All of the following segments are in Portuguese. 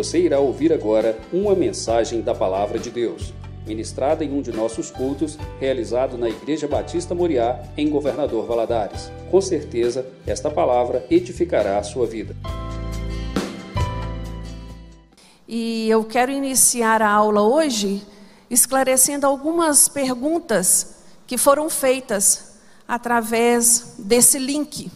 Você irá ouvir agora uma mensagem da Palavra de Deus, ministrada em um de nossos cultos, realizado na Igreja Batista Moriá, em Governador Valadares. Com certeza, esta palavra edificará a sua vida. E eu quero iniciar a aula hoje esclarecendo algumas perguntas que foram feitas através desse link.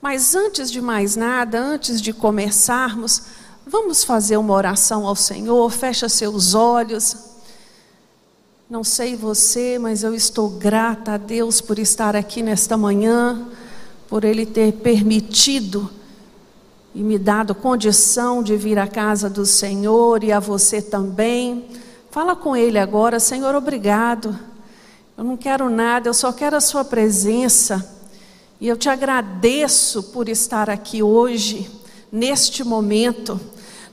Mas antes de mais nada, antes de começarmos, vamos fazer uma oração ao Senhor. Fecha seus olhos. Não sei você, mas eu estou grata a Deus por estar aqui nesta manhã, por Ele ter permitido e me dado condição de vir à casa do Senhor e a você também. Fala com Ele agora, Senhor, obrigado. Eu não quero nada, eu só quero a Sua presença. E eu te agradeço por estar aqui hoje, neste momento.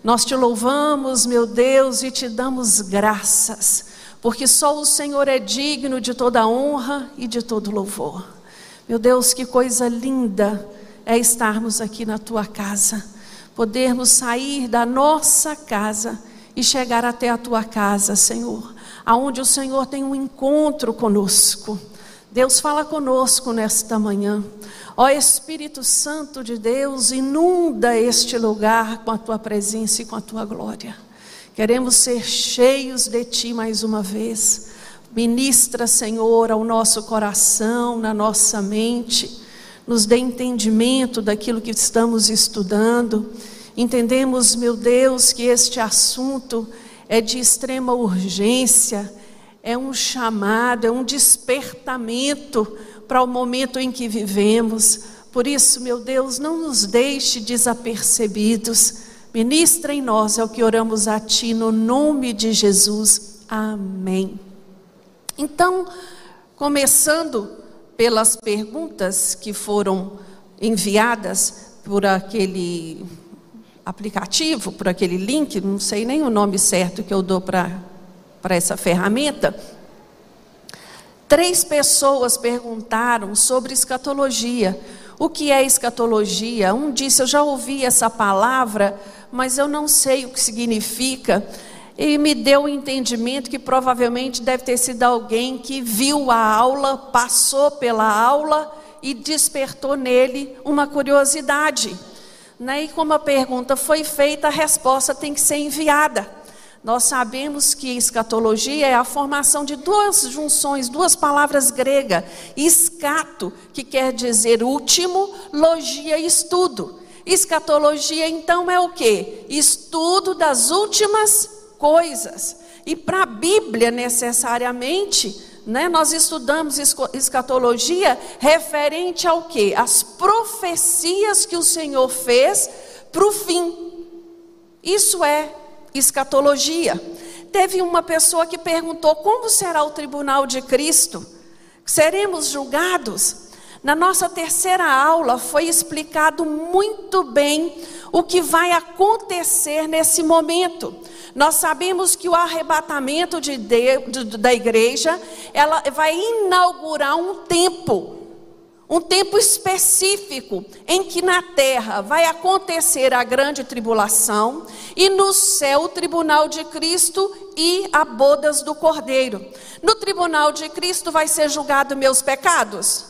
Nós te louvamos, meu Deus, e te damos graças, porque só o Senhor é digno de toda honra e de todo louvor. Meu Deus, que coisa linda é estarmos aqui na tua casa, podermos sair da nossa casa e chegar até a tua casa, Senhor, aonde o Senhor tem um encontro conosco. Deus fala conosco nesta manhã. Ó Espírito Santo de Deus, inunda este lugar com a tua presença e com a tua glória. Queremos ser cheios de ti mais uma vez. Ministra, Senhor, ao nosso coração, na nossa mente nos dê entendimento daquilo que estamos estudando. Entendemos, meu Deus, que este assunto é de extrema urgência, é um chamado, é um despertamento para o momento em que vivemos. Por isso, meu Deus, não nos deixe desapercebidos. Ministra em nós, é o que oramos a Ti, no nome de Jesus. Amém. Então, começando pelas perguntas que foram enviadas por aquele aplicativo, por aquele link, não sei nem o nome certo que eu dou para essa ferramenta. Três pessoas perguntaram sobre escatologia. O que é escatologia? Um disse: Eu já ouvi essa palavra, mas eu não sei o que significa e me deu o entendimento que provavelmente deve ter sido alguém que viu a aula, passou pela aula e despertou nele uma curiosidade. Né? E como a pergunta foi feita, a resposta tem que ser enviada. Nós sabemos que escatologia é a formação de duas junções, duas palavras gregas. Escato, que quer dizer último, logia, estudo. Escatologia, então, é o que? Estudo das últimas coisas. E para a Bíblia, necessariamente, né, nós estudamos escatologia referente ao que? As profecias que o Senhor fez para o fim. Isso é escatologia. Teve uma pessoa que perguntou: como será o tribunal de Cristo? Seremos julgados? Na nossa terceira aula foi explicado muito bem o que vai acontecer nesse momento. Nós sabemos que o arrebatamento de da igreja, ela vai inaugurar um tempo, um tempo específico em que na terra vai acontecer a grande tribulação e no céu o tribunal de Cristo e a bodas do Cordeiro. No tribunal de Cristo vai ser julgado meus pecados?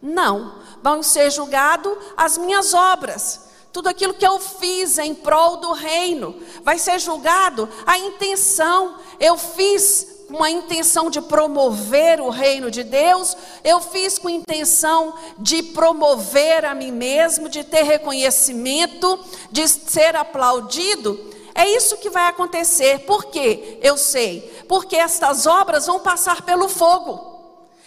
Não, vão ser julgados as minhas obras tudo aquilo que eu fiz em prol do reino, vai ser julgado a intenção. Eu fiz com a intenção de promover o reino de Deus, eu fiz com a intenção de promover a mim mesmo, de ter reconhecimento, de ser aplaudido. É isso que vai acontecer. Por quê? Eu sei. Porque estas obras vão passar pelo fogo.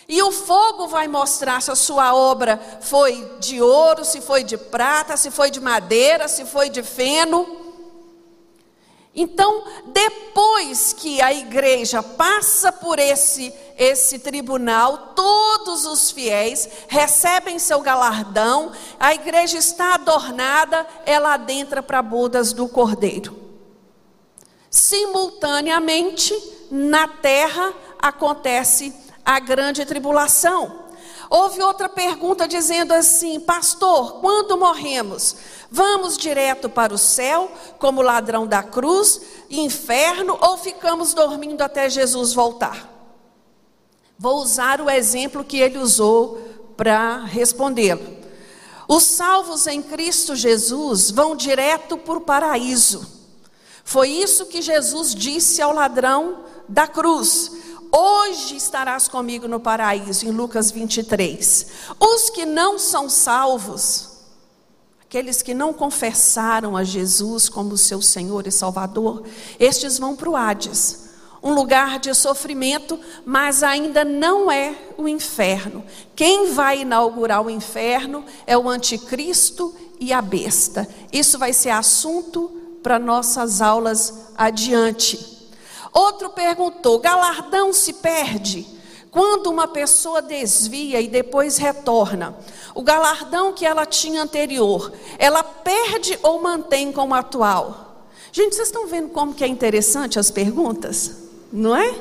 E o fogo vai mostrar se a sua obra foi de ouro, se foi de prata, se foi de madeira, se foi de feno. Então, depois que a igreja passa por esse esse tribunal, todos os fiéis recebem seu galardão, a igreja está adornada, ela adentra para bodas do Cordeiro. Simultaneamente, na terra acontece a grande tribulação. Houve outra pergunta dizendo assim: Pastor, quando morremos, vamos direto para o céu, como ladrão da cruz, inferno, ou ficamos dormindo até Jesus voltar? Vou usar o exemplo que ele usou para respondê-lo. Os salvos em Cristo Jesus vão direto para o paraíso. Foi isso que Jesus disse ao ladrão da cruz. Hoje estarás comigo no paraíso, em Lucas 23. Os que não são salvos, aqueles que não confessaram a Jesus como seu Senhor e Salvador, estes vão para o Hades, um lugar de sofrimento, mas ainda não é o inferno. Quem vai inaugurar o inferno é o anticristo e a besta. Isso vai ser assunto para nossas aulas adiante. Outro perguntou: galardão se perde? Quando uma pessoa desvia e depois retorna, o galardão que ela tinha anterior, ela perde ou mantém como atual? Gente, vocês estão vendo como que é interessante as perguntas? Não é?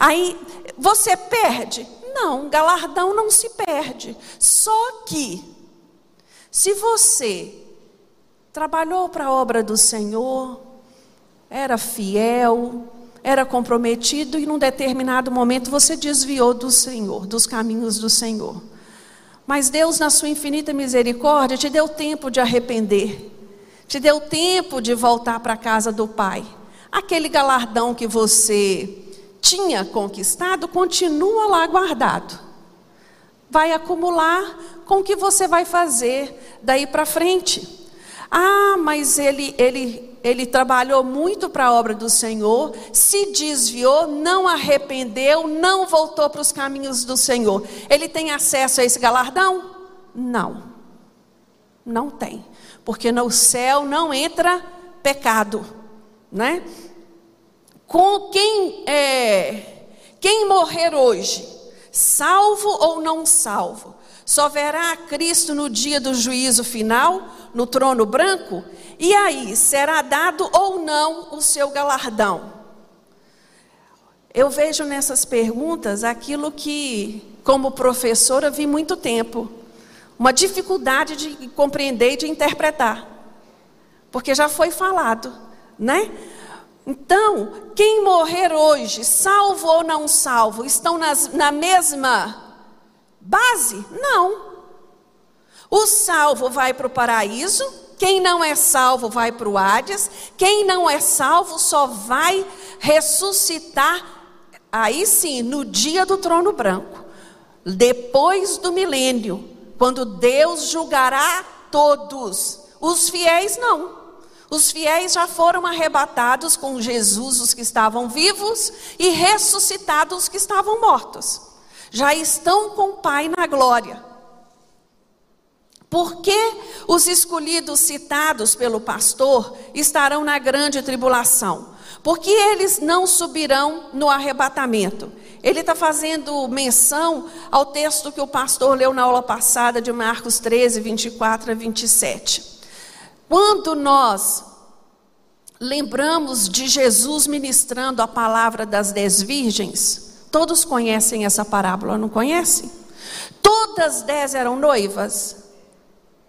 Aí, você perde? Não, galardão não se perde. Só que, se você trabalhou para a obra do Senhor, era fiel, era comprometido e num determinado momento você desviou do Senhor, dos caminhos do Senhor. Mas Deus, na sua infinita misericórdia, te deu tempo de arrepender, te deu tempo de voltar para a casa do Pai. Aquele galardão que você tinha conquistado continua lá guardado. Vai acumular com o que você vai fazer daí para frente. Ah, mas ele, ele ele trabalhou muito para a obra do Senhor, se desviou, não arrependeu, não voltou para os caminhos do Senhor. Ele tem acesso a esse galardão? Não. Não tem. Porque no céu não entra pecado, né? Com quem é, quem morrer hoje, salvo ou não salvo, só verá Cristo no dia do juízo final, no trono branco, e aí, será dado ou não o seu galardão? Eu vejo nessas perguntas aquilo que, como professora, vi muito tempo. Uma dificuldade de compreender e de interpretar. Porque já foi falado, né? Então, quem morrer hoje, salvo ou não salvo, estão nas, na mesma base? Não. O salvo vai para o paraíso, quem não é salvo vai para o Hades. Quem não é salvo só vai ressuscitar, aí sim, no dia do trono branco. Depois do milênio, quando Deus julgará todos. Os fiéis não. Os fiéis já foram arrebatados com Jesus, os que estavam vivos, e ressuscitados os que estavam mortos. Já estão com o Pai na glória. Por que os escolhidos citados pelo pastor estarão na grande tribulação? Porque eles não subirão no arrebatamento. Ele está fazendo menção ao texto que o pastor leu na aula passada de Marcos 13, 24 a 27. Quando nós lembramos de Jesus ministrando a palavra das dez virgens, todos conhecem essa parábola, não conhecem? Todas dez eram noivas.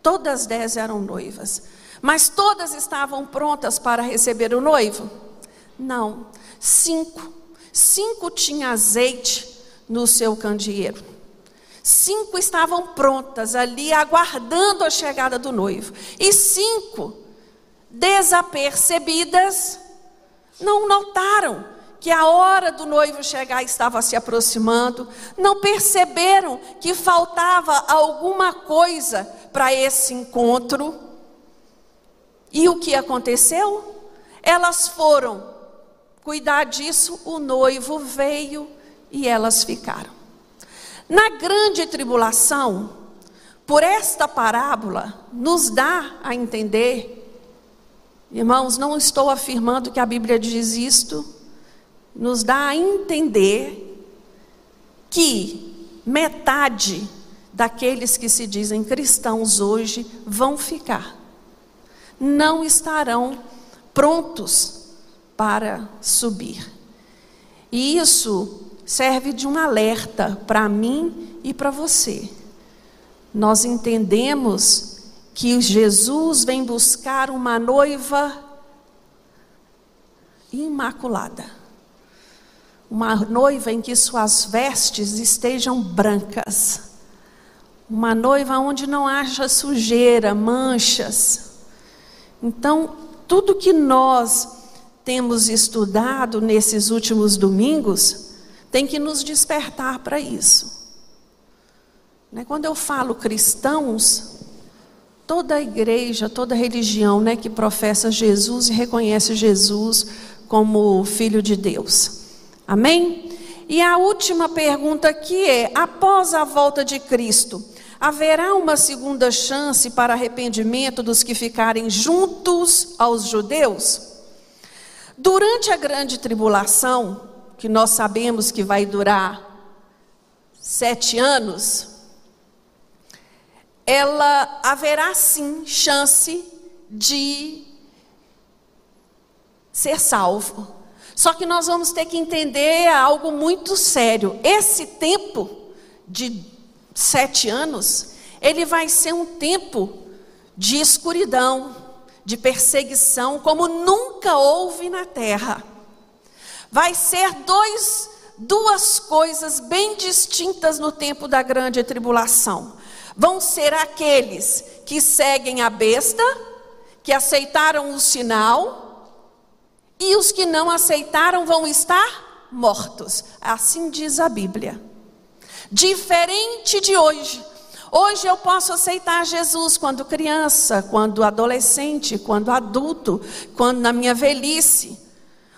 Todas dez eram noivas. Mas todas estavam prontas para receber o noivo? Não. Cinco. Cinco tinham azeite no seu candeeiro. Cinco estavam prontas ali, aguardando a chegada do noivo. E cinco, desapercebidas, não notaram que a hora do noivo chegar estava se aproximando, não perceberam que faltava alguma coisa para esse encontro. E o que aconteceu? Elas foram cuidar disso, o noivo veio e elas ficaram. Na grande tribulação, por esta parábola, nos dá a entender, irmãos, não estou afirmando que a Bíblia diz isto, nos dá a entender que metade daqueles que se dizem cristãos hoje vão ficar. Não estarão prontos para subir. E isso serve de um alerta para mim e para você. Nós entendemos que Jesus vem buscar uma noiva imaculada. Uma noiva em que suas vestes estejam brancas. Uma noiva onde não haja sujeira, manchas. Então, tudo que nós temos estudado nesses últimos domingos tem que nos despertar para isso. Né, quando eu falo cristãos, toda igreja, toda religião né, que professa Jesus e reconhece Jesus como Filho de Deus. Amém? E a última pergunta aqui é: após a volta de Cristo, haverá uma segunda chance para arrependimento dos que ficarem juntos aos judeus? Durante a grande tribulação, que nós sabemos que vai durar sete anos, ela haverá sim chance de ser salvo. Só que nós vamos ter que entender algo muito sério. Esse tempo de sete anos, ele vai ser um tempo de escuridão, de perseguição, como nunca houve na terra. Vai ser dois, duas coisas bem distintas no tempo da grande tribulação vão ser aqueles que seguem a besta, que aceitaram o sinal, e os que não aceitaram vão estar mortos. Assim diz a Bíblia. Diferente de hoje. Hoje eu posso aceitar Jesus quando criança, quando adolescente, quando adulto, quando na minha velhice.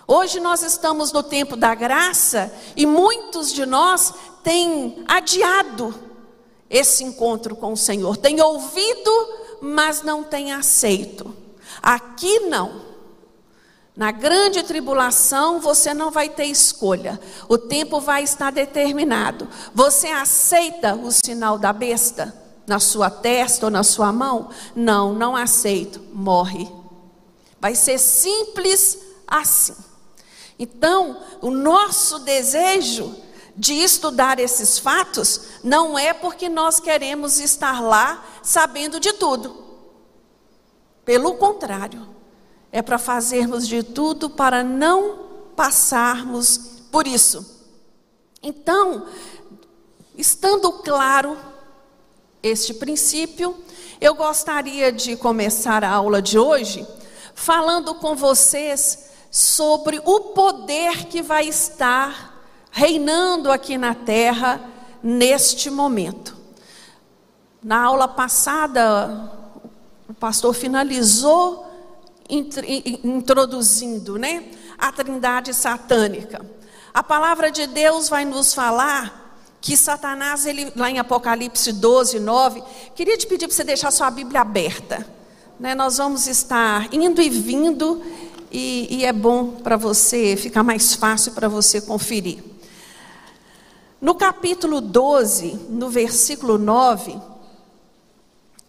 Hoje nós estamos no tempo da graça e muitos de nós têm adiado esse encontro com o Senhor. Tem ouvido, mas não tem aceito. Aqui não. Na grande tribulação você não vai ter escolha. O tempo vai estar determinado. Você aceita o sinal da besta na sua testa ou na sua mão? Não, não aceito. Morre. Vai ser simples assim. Então, o nosso desejo de estudar esses fatos não é porque nós queremos estar lá sabendo de tudo. Pelo contrário, é para fazermos de tudo para não passarmos por isso. Então, estando claro este princípio, eu gostaria de começar a aula de hoje falando com vocês sobre o poder que vai estar reinando aqui na terra neste momento. Na aula passada, o pastor finalizou introduzindo, né, a Trindade satânica. A palavra de Deus vai nos falar que Satanás, ele, lá em Apocalipse 12, 9, queria te pedir para você deixar sua Bíblia aberta. Né? Nós vamos estar indo e vindo, e, e é bom para você, ficar mais fácil para você conferir. No capítulo 12, no versículo 9,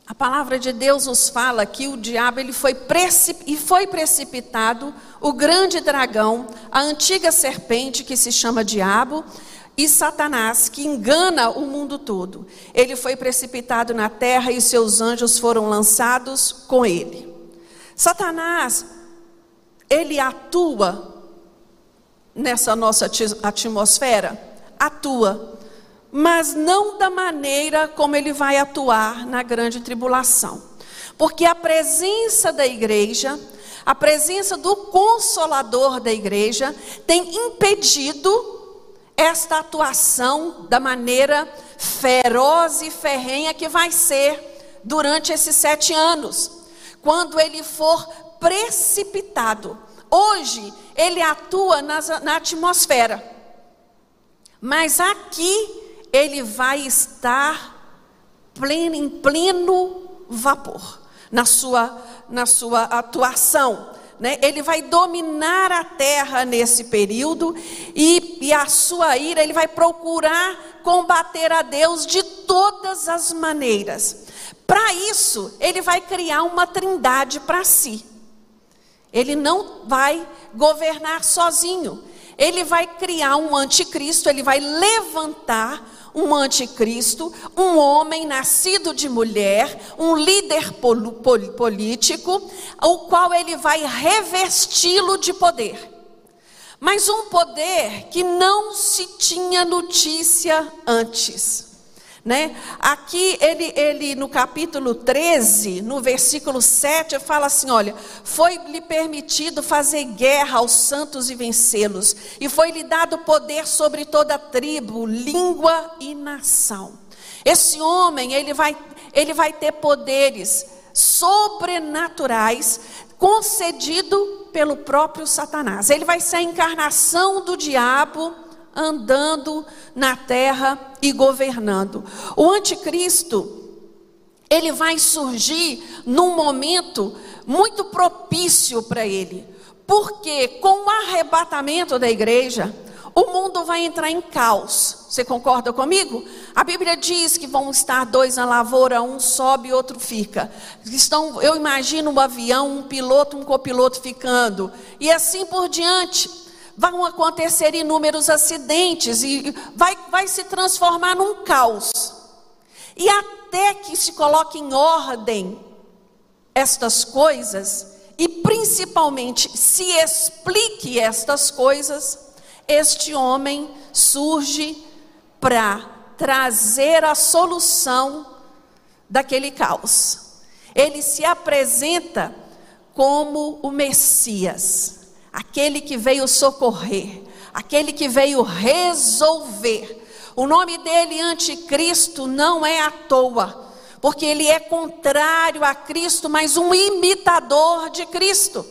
a palavra de Deus nos fala que o diabo ele foi e foi precipitado o grande dragão, a antiga serpente que se chama diabo, e Satanás, que engana o mundo todo. Ele foi precipitado na terra e seus anjos foram lançados com ele. Satanás, ele atua nessa nossa atmosfera atua, mas não da maneira como ele vai atuar na grande tribulação. Porque a presença da igreja, a presença do consolador da igreja, tem impedido esta atuação da maneira feroz e ferrenha que vai ser durante esses sete anos, quando ele for precipitado. Hoje, ele atua na atmosfera. Mas aqui ele vai estar pleno, em pleno vapor na sua, na sua atuação. Né? Ele vai dominar a terra nesse período e, e a sua ira, ele vai procurar combater a Deus de todas as maneiras. Para isso, ele vai criar uma trindade para si. Ele não vai governar sozinho ele vai criar um anticristo, ele vai levantar um anticristo, um homem nascido de mulher, um líder político, o qual ele vai revesti-lo de poder. Mas um poder que não se tinha notícia antes. Né? Aqui ele, ele no capítulo 13, no versículo 7, fala assim: olha, foi-lhe permitido fazer guerra aos santos e vencê-los, e foi-lhe dado poder sobre toda tribo, língua e nação. Esse homem, ele vai, ele vai ter poderes sobrenaturais concedido pelo próprio Satanás. Ele vai ser a encarnação do diabo andando na terra e governando. O anticristo, ele vai surgir num momento muito propício para ele. Porque com o arrebatamento da igreja, o mundo vai entrar em caos. Você concorda comigo? A Bíblia diz que vão estar dois na lavoura, um sobe e outro fica. Estão, eu imagino um avião, um piloto, um copiloto ficando, e assim por diante vão acontecer inúmeros acidentes e vai, vai se transformar num caos. E até que se coloque em ordem estas coisas, e principalmente se explique estas coisas, este homem surge para trazer a solução daquele caos. Ele se apresenta como o Messias aquele que veio socorrer, aquele que veio resolver. O nome dele, Anticristo, não é à toa, porque ele é contrário a Cristo, mas um imitador de Cristo.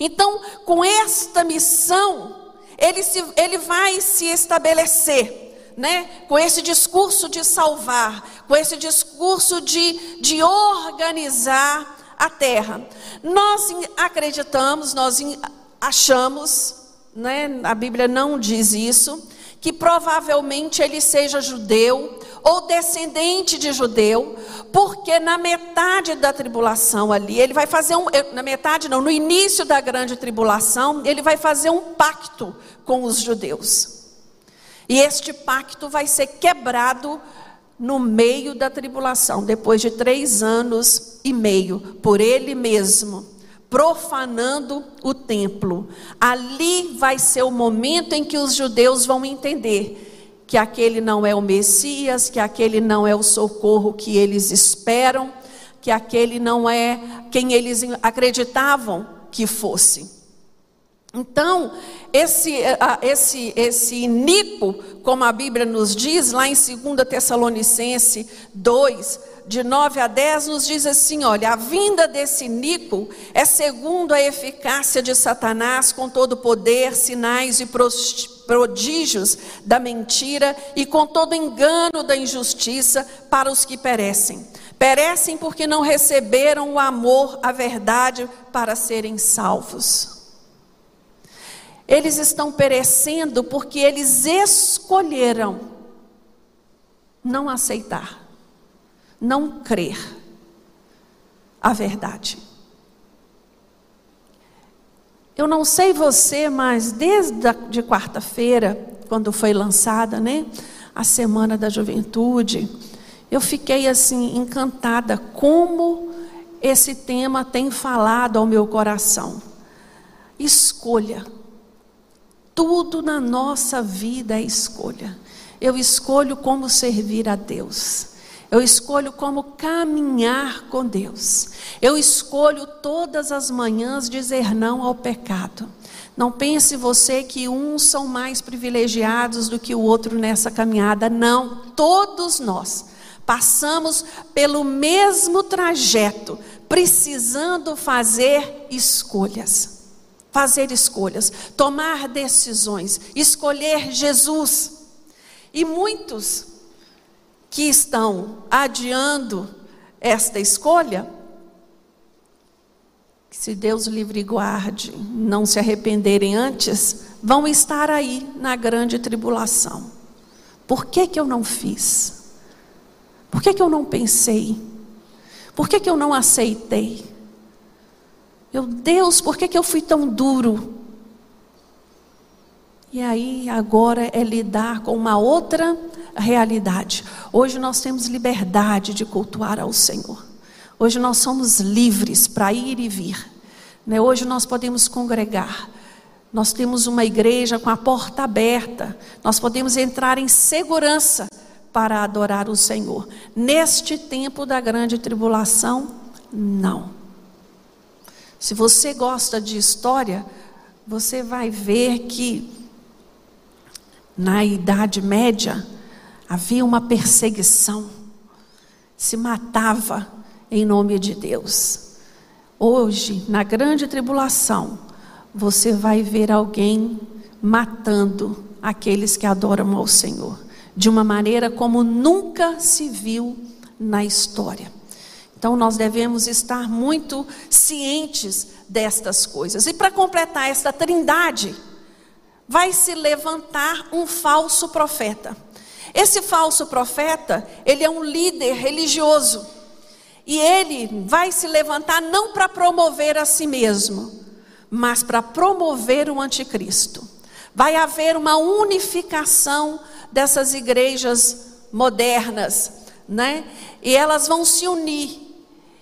Então, com esta missão, ele, se, ele vai se estabelecer. Né? com esse discurso de salvar, com esse discurso de, de organizar a terra. Nós acreditamos, nós achamos, né, a Bíblia não diz isso, que provavelmente ele seja judeu ou descendente de judeu, porque na metade da tribulação ali, ele vai fazer um, na metade não, no início da grande tribulação, ele vai fazer um pacto com os judeus. E este pacto vai ser quebrado no meio da tribulação, depois de três anos e meio, por ele mesmo profanando o templo. Ali vai ser o momento em que os judeus vão entender que aquele não é o Messias, que aquele não é o socorro que eles esperam, que aquele não é quem eles acreditavam que fosse. Então, esse, esse, esse Nico, como a Bíblia nos diz, lá em 2 Tessalonicense 2, de 9 a 10, nos diz assim: olha, a vinda desse Nico é segundo a eficácia de Satanás, com todo poder, sinais e prodígios da mentira e com todo engano da injustiça para os que perecem. Perecem porque não receberam o amor, a verdade, para serem salvos. Eles estão perecendo porque eles escolheram não aceitar não crer a verdade. Eu não sei você, mas desde a, de quarta-feira, quando foi lançada, né, a Semana da Juventude, eu fiquei assim encantada como esse tema tem falado ao meu coração. Escolha. Tudo na nossa vida é escolha. Eu escolho como servir a Deus. Eu escolho como caminhar com Deus. Eu escolho todas as manhãs dizer não ao pecado. Não pense você que uns são mais privilegiados do que o outro nessa caminhada. Não, todos nós passamos pelo mesmo trajeto, precisando fazer escolhas. Fazer escolhas, tomar decisões, escolher Jesus. E muitos que estão adiando esta escolha, se Deus livre e guarde, não se arrependerem antes, vão estar aí na grande tribulação. Por que, que eu não fiz? Por que, que eu não pensei? Por que, que eu não aceitei? Meu Deus, por que, que eu fui tão duro? E aí agora é lidar com uma outra realidade. Hoje nós temos liberdade de cultuar ao Senhor. Hoje nós somos livres para ir e vir. Né? Hoje nós podemos congregar. Nós temos uma igreja com a porta aberta. Nós podemos entrar em segurança para adorar o Senhor. Neste tempo da grande tribulação, não. Se você gosta de história, você vai ver que na Idade Média havia uma perseguição, se matava em nome de Deus. Hoje, na grande tribulação, você vai ver alguém matando aqueles que adoram ao Senhor, de uma maneira como nunca se viu na história. Então, nós devemos estar muito cientes destas coisas. E para completar esta trindade, vai se levantar um falso profeta. Esse falso profeta, ele é um líder religioso. E ele vai se levantar não para promover a si mesmo, mas para promover o anticristo. Vai haver uma unificação dessas igrejas modernas, né? E elas vão se unir.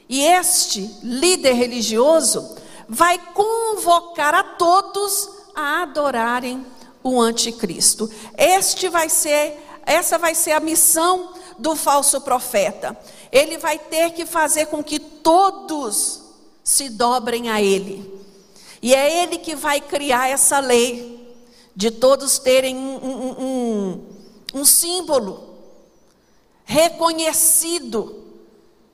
E este líder religioso vai convocar a todos a adorarem o anticristo. Este vai ser, essa vai ser a missão do falso profeta ele vai ter que fazer com que todos se dobrem a ele. E é ele que vai criar essa lei de todos terem um, um, um, um símbolo reconhecido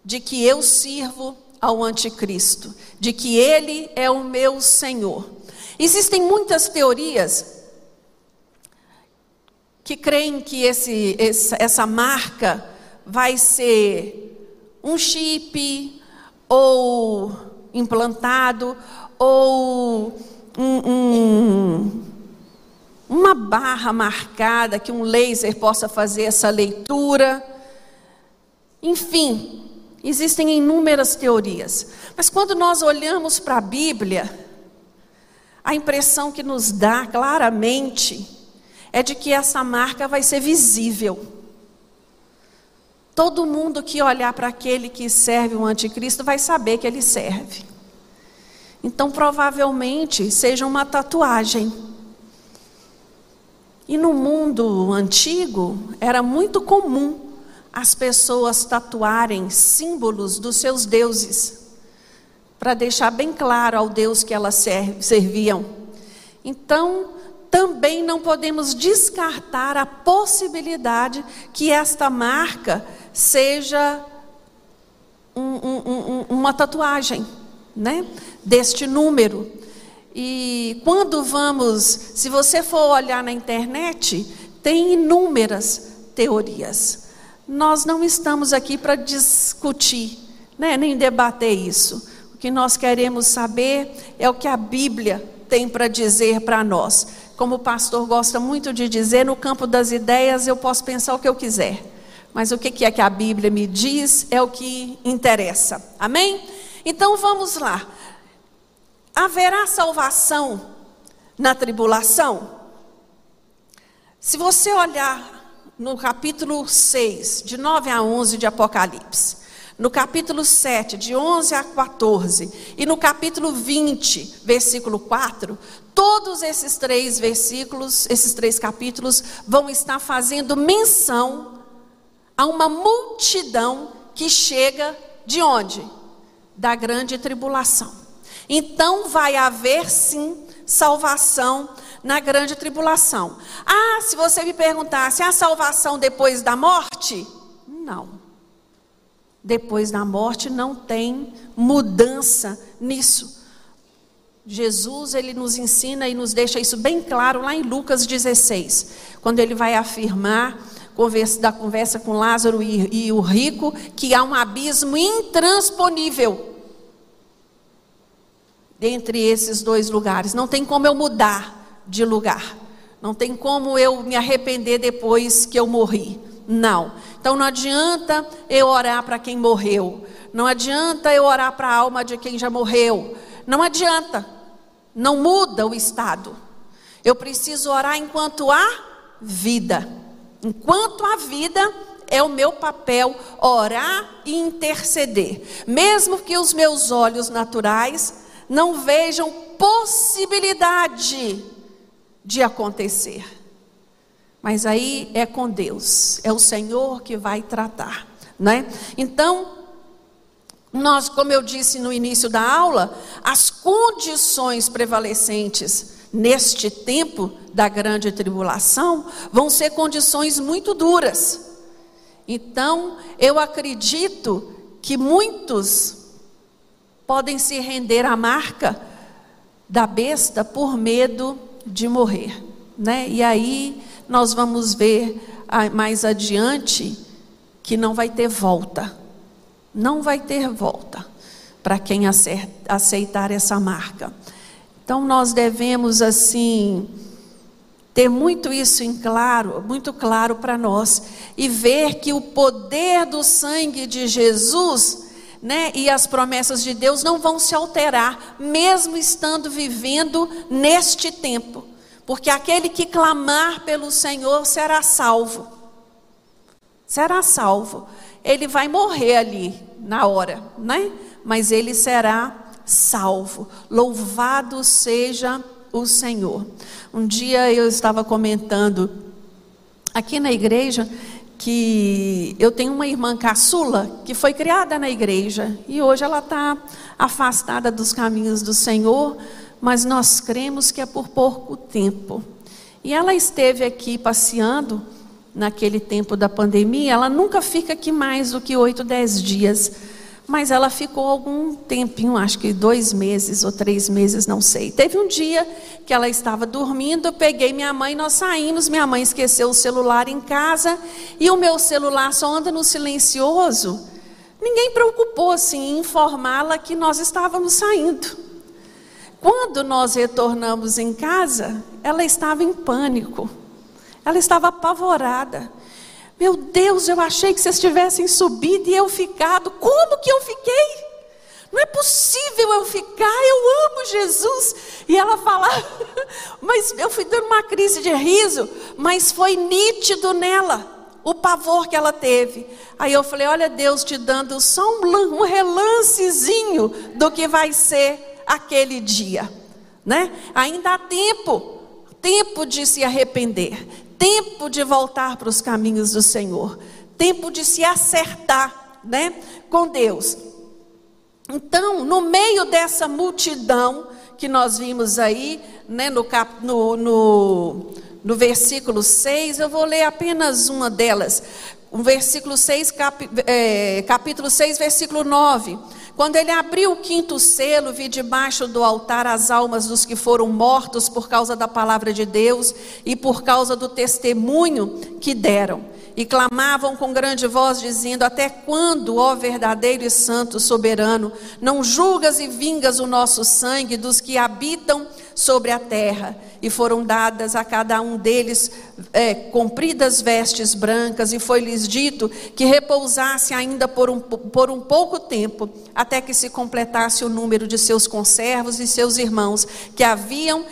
de que eu sirvo ao anticristo, de que ele é o meu Senhor. Existem muitas teorias que creem que esse, essa marca vai ser um chip ou implantado ou um, um, uma barra marcada que um laser possa fazer essa leitura. Enfim, existem inúmeras teorias. Mas quando nós olhamos para a Bíblia, a impressão que nos dá claramente é de que essa marca vai ser visível. Todo mundo que olhar para aquele que serve o anticristo vai saber que ele serve. Então, provavelmente, seja uma tatuagem. E no mundo antigo, era muito comum as pessoas tatuarem símbolos dos seus deuses, para deixar bem claro ao Deus que elas serviam. Então, também não podemos descartar a possibilidade que esta marca seja um, um, um, uma tatuagem, né? Deste número. E quando vamos, se você for olhar na internet, tem inúmeras teorias. Nós não estamos aqui para discutir, né? nem debater isso. O que nós queremos saber é o que a Bíblia tem para dizer para nós. Como o pastor gosta muito de dizer, no campo das ideias eu posso pensar o que eu quiser mas o que é que a Bíblia me diz é o que interessa. Amém? Então vamos lá. Haverá salvação na tribulação? Se você olhar no capítulo 6, de 9 a 11 de Apocalipse, no capítulo 7, de 11 a 14, e no capítulo 20, versículo 4, todos esses três versículos, esses três capítulos, vão estar fazendo menção a uma multidão que chega de onde? Da grande tribulação. Então vai haver sim salvação na grande tribulação. Ah, se você me perguntasse, a salvação depois da morte? Não. Depois da morte não tem mudança nisso. Jesus, ele nos ensina e nos deixa isso bem claro lá em Lucas 16, quando ele vai afirmar da conversa com Lázaro e, e o rico, que há um abismo intransponível entre esses dois lugares. Não tem como eu mudar de lugar. Não tem como eu me arrepender depois que eu morri. Não. Então não adianta eu orar para quem morreu. Não adianta eu orar para a alma de quem já morreu. Não adianta. Não muda o estado. Eu preciso orar enquanto há vida. Enquanto a vida é o meu papel orar e interceder, mesmo que os meus olhos naturais não vejam possibilidade de acontecer. Mas aí é com Deus, é o Senhor que vai tratar, né? Então, nós, como eu disse no início da aula, as condições prevalecentes neste tempo da grande tribulação vão ser condições muito duras. Então, eu acredito que muitos podem se render à marca da besta por medo de morrer, né? E aí nós vamos ver mais adiante que não vai ter volta. Não vai ter volta para quem aceitar essa marca. Então nós devemos assim ter muito isso em claro, muito claro para nós e ver que o poder do sangue de Jesus, né, e as promessas de Deus não vão se alterar, mesmo estando vivendo neste tempo, porque aquele que clamar pelo Senhor será salvo. Será salvo. Ele vai morrer ali na hora, né? Mas ele será salvo. Louvado seja o Senhor. Um dia eu estava comentando aqui na igreja que eu tenho uma irmã caçula que foi criada na igreja e hoje ela está afastada dos caminhos do Senhor, mas nós cremos que é por pouco tempo. E ela esteve aqui passeando naquele tempo da pandemia, ela nunca fica aqui mais do que oito, dez dias. Mas ela ficou algum tempinho, acho que dois meses ou três meses, não sei. Teve um dia que ela estava dormindo, eu peguei minha mãe, nós saímos, minha mãe esqueceu o celular em casa e o meu celular só anda no silencioso. Ninguém preocupou assim em informá-la que nós estávamos saindo. Quando nós retornamos em casa, ela estava em pânico. Ela estava apavorada. Meu Deus, eu achei que vocês tivessem subido e eu ficado. Como que eu fiquei? Não é possível eu ficar, eu amo Jesus. E ela falava, mas eu fui dando uma crise de riso, mas foi nítido nela o pavor que ela teve. Aí eu falei: Olha, Deus te dando só um, relancezinho do que vai ser aquele dia, né? Ainda há tempo, tempo de se arrepender, tempo de voltar para os caminhos do Senhor, tempo de se acertar, né, com Deus. Então, no meio dessa multidão que nós vimos aí, né, no, cap, no, no, no versículo 6, eu vou ler apenas uma delas. O versículo 6, cap, é, capítulo 6, versículo 9. Quando ele abriu o quinto selo, vi debaixo do altar as almas dos que foram mortos por causa da palavra de Deus e por causa do testemunho que deram. E clamavam com grande voz, dizendo: Até quando, ó verdadeiro e santo soberano, não julgas e vingas o nosso sangue dos que habitam sobre a terra? E foram dadas a cada um deles é, compridas vestes brancas, e foi-lhes dito que repousasse ainda por um, por um pouco tempo, até que se completasse o número de seus conservos e seus irmãos, que haviam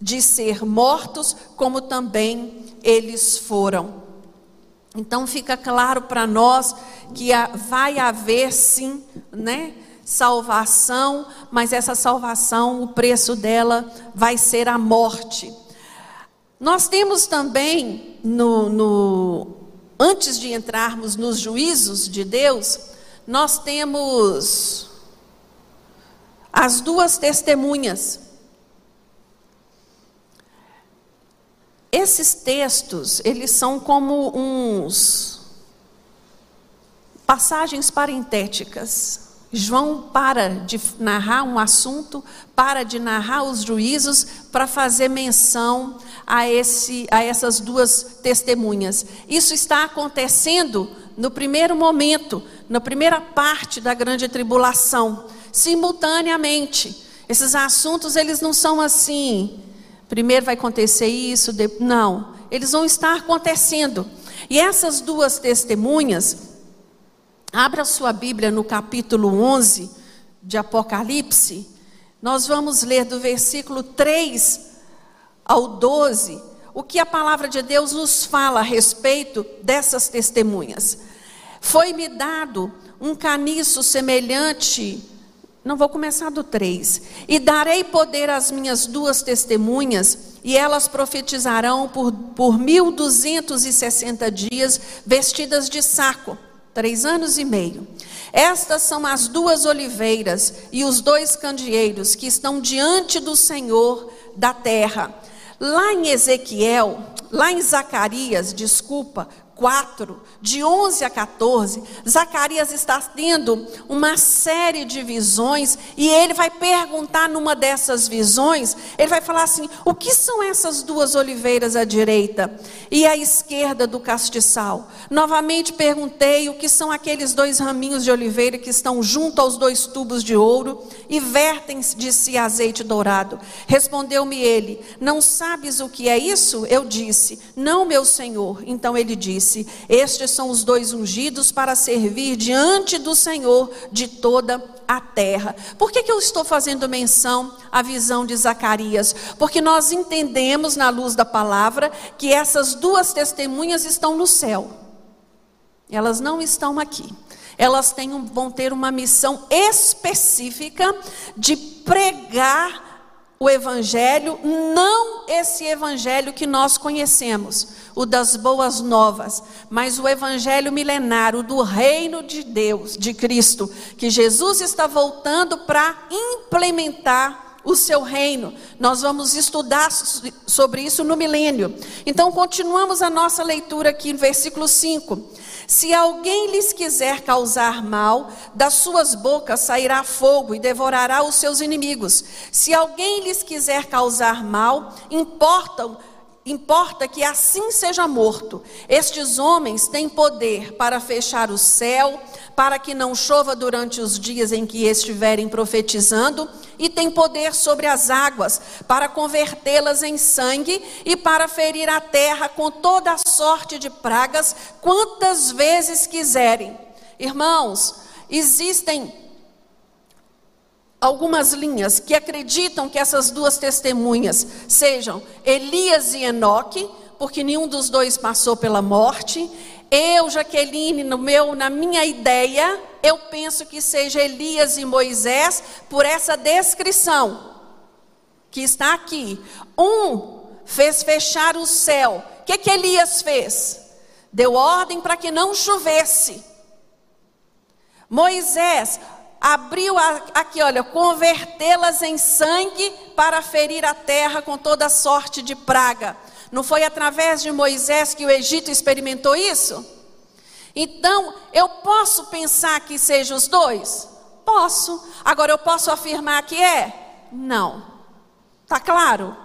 de ser mortos, como também eles foram. Então fica claro para nós que vai haver sim, né? Salvação, mas essa salvação, o preço dela vai ser a morte. Nós temos também, no, no, antes de entrarmos nos juízos de Deus, nós temos as duas testemunhas. Esses textos, eles são como uns passagens parentéticas. João para de narrar um assunto, para de narrar os juízos para fazer menção a, esse, a essas duas testemunhas. Isso está acontecendo no primeiro momento, na primeira parte da grande tribulação, simultaneamente. Esses assuntos eles não são assim. Primeiro vai acontecer isso, não. Eles vão estar acontecendo. E essas duas testemunhas, Abra sua Bíblia no capítulo 11 de Apocalipse. Nós vamos ler do versículo 3 ao 12 o que a palavra de Deus nos fala a respeito dessas testemunhas. Foi-me dado um caniço semelhante, não vou começar do 3. E darei poder às minhas duas testemunhas, e elas profetizarão por, por 1260 dias, vestidas de saco, três anos e meio. Estas são as duas oliveiras e os dois candeeiros que estão diante do Senhor da terra. Lá em Ezequiel, lá em Zacarias, desculpa, 4, de 11 a 14, Zacarias está tendo uma série de visões e ele vai perguntar numa dessas visões, ele vai falar assim: o que são essas duas oliveiras à direita e à esquerda do castiçal? Novamente perguntei o que são aqueles dois raminhos de oliveira que estão junto aos dois tubos de ouro e vertem de si azeite dourado. Respondeu-me ele: Não sabes o que é isso? Eu disse: Não, meu senhor. Então ele disse: disse: Estes são os dois ungidos para servir diante do Senhor de toda a terra. Por que, que eu estou fazendo menção à visão de Zacarias? Porque nós entendemos, na luz da palavra, que essas duas testemunhas estão no céu, elas não estão aqui elas têm, vão ter uma missão específica de pregar o Evangelho, não esse Evangelho que nós conhecemos, o das boas novas, mas o Evangelho milenário do reino de Deus, de Cristo, que Jesus está voltando para implementar o seu reino. Nós vamos estudar sobre isso no milênio. Então, continuamos a nossa leitura aqui no versículo 5. Se alguém lhes quiser causar mal, das suas bocas sairá fogo e devorará os seus inimigos. Se alguém lhes quiser causar mal, importam Importa que assim seja morto. Estes homens têm poder para fechar o céu, para que não chova durante os dias em que estiverem profetizando, e têm poder sobre as águas, para convertê-las em sangue e para ferir a terra com toda a sorte de pragas, quantas vezes quiserem. Irmãos, existem algumas linhas que acreditam que essas duas testemunhas sejam Elias e Enoque, porque nenhum dos dois passou pela morte. Eu, Jaqueline, no meu, na minha ideia, eu penso que seja Elias e Moisés por essa descrição que está aqui. Um fez fechar o céu. O que, que Elias fez? Deu ordem para que não chovesse. Moisés abriu aqui, olha, convertê-las em sangue para ferir a terra com toda sorte de praga. Não foi através de Moisés que o Egito experimentou isso? Então, eu posso pensar que seja os dois? Posso. Agora, eu posso afirmar que é? Não. Tá claro?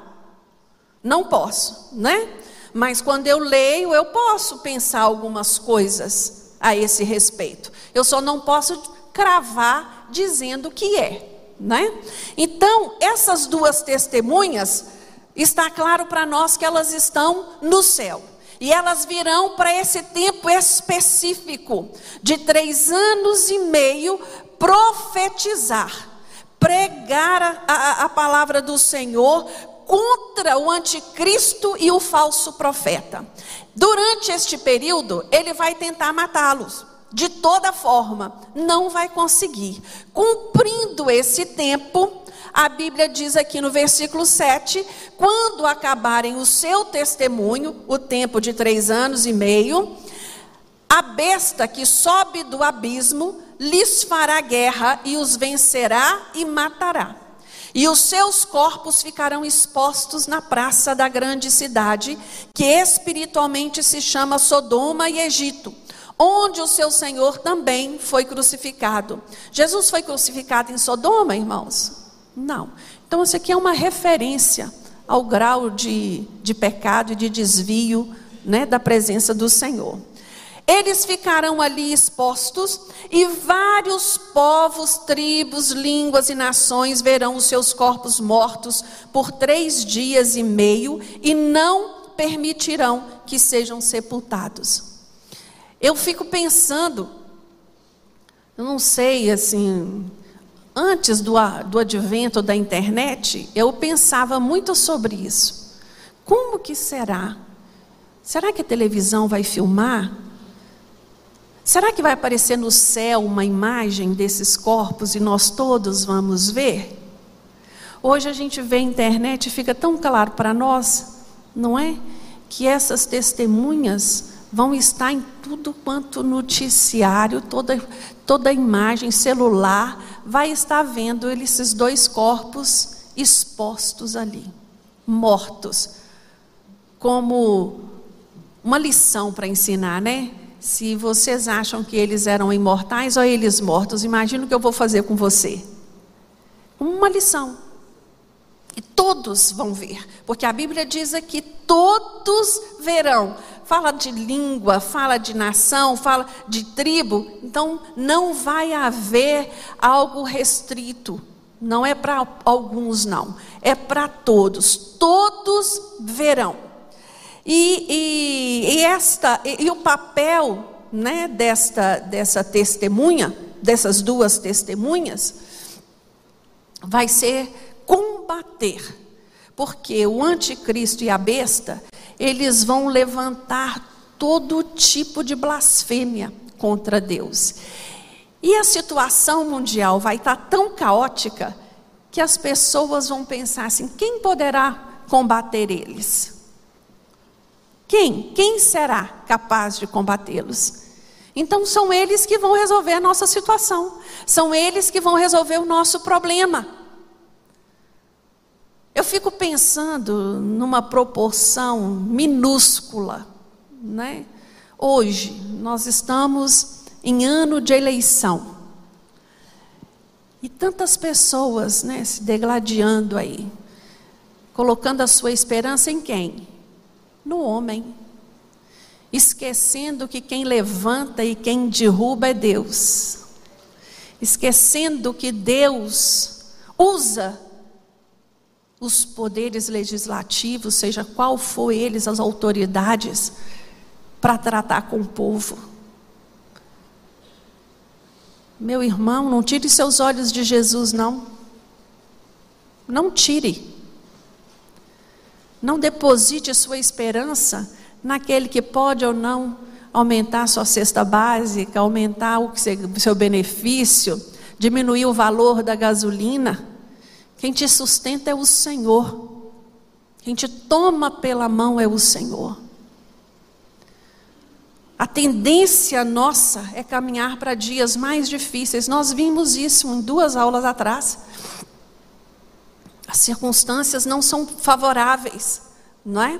Não posso, né? Mas quando eu leio, eu posso pensar algumas coisas a esse respeito. Eu só não posso cravar dizendo que é, né? Então, essas duas testemunhas, está claro para nós que elas estão no céu. E elas virão para esse tempo específico de três anos e meio profetizar, pregar a, a, a palavra do Senhor contra o anticristo e o falso profeta. Durante este período, ele vai tentar matá-los de toda forma, não vai conseguir. Cumprindo esse tempo, a Bíblia diz aqui no versículo 7: quando acabarem o seu testemunho, o tempo de três anos e meio, a besta que sobe do abismo lhes fará guerra e os vencerá e matará. E os seus corpos ficarão expostos na praça da grande cidade, que espiritualmente se chama Sodoma e Egito onde o seu Senhor também foi crucificado. Jesus foi crucificado em Sodoma, irmãos? Não. Então, isso aqui é uma referência ao grau de, de pecado e de desvio né, da presença do Senhor. Eles ficarão ali expostos, e vários povos, tribos, línguas e nações verão os seus corpos mortos por três dias e meio e não permitirão que sejam sepultados. Eu fico pensando, eu não sei, assim, antes do, do advento da internet, eu pensava muito sobre isso. Como que será? Será que a televisão vai filmar? Será que vai aparecer no céu uma imagem desses corpos e nós todos vamos ver? Hoje a gente vê a internet e fica tão claro para nós, não é? Que essas testemunhas vão estar em tudo quanto noticiário, toda, toda imagem, celular, vai estar vendo esses dois corpos expostos ali, mortos, como uma lição para ensinar, né? Se vocês acham que eles eram imortais ou eles mortos, imagina o que eu vou fazer com você. Uma lição. E todos vão ver, porque a Bíblia diz aqui: todos verão. Fala de língua, fala de nação, fala de tribo. Então, não vai haver algo restrito. Não é para alguns, não. É para todos. Todos verão. E, e, e esta, e, e, o papel né, desta, dessa testemunha, dessas duas testemunhas, vai ser combater, porque o anticristo e a besta, eles vão levantar todo tipo de blasfêmia contra Deus. E a situação mundial vai estar tão caótica que as pessoas vão pensar assim: quem poderá combater eles? Quem? Quem será capaz de combatê-los? Então são eles que vão resolver a nossa situação, são eles que vão resolver o nosso problema. Eu fico pensando numa proporção minúscula, né? Hoje nós estamos em ano de eleição. E tantas pessoas, né, se degladiando aí, colocando a sua esperança em quem? no homem, esquecendo que quem levanta e quem derruba é Deus, esquecendo que Deus usa os poderes legislativos, seja qual for eles, as autoridades, para tratar com o povo. Meu irmão, não tire seus olhos de Jesus, não. Não tire. Não deposite sua esperança naquele que pode ou não aumentar sua cesta básica, aumentar o seu benefício, diminuir o valor da gasolina. Quem te sustenta é o Senhor. Quem te toma pela mão é o Senhor. A tendência nossa é caminhar para dias mais difíceis. Nós vimos isso em duas aulas atrás. As circunstâncias não são favoráveis, não é?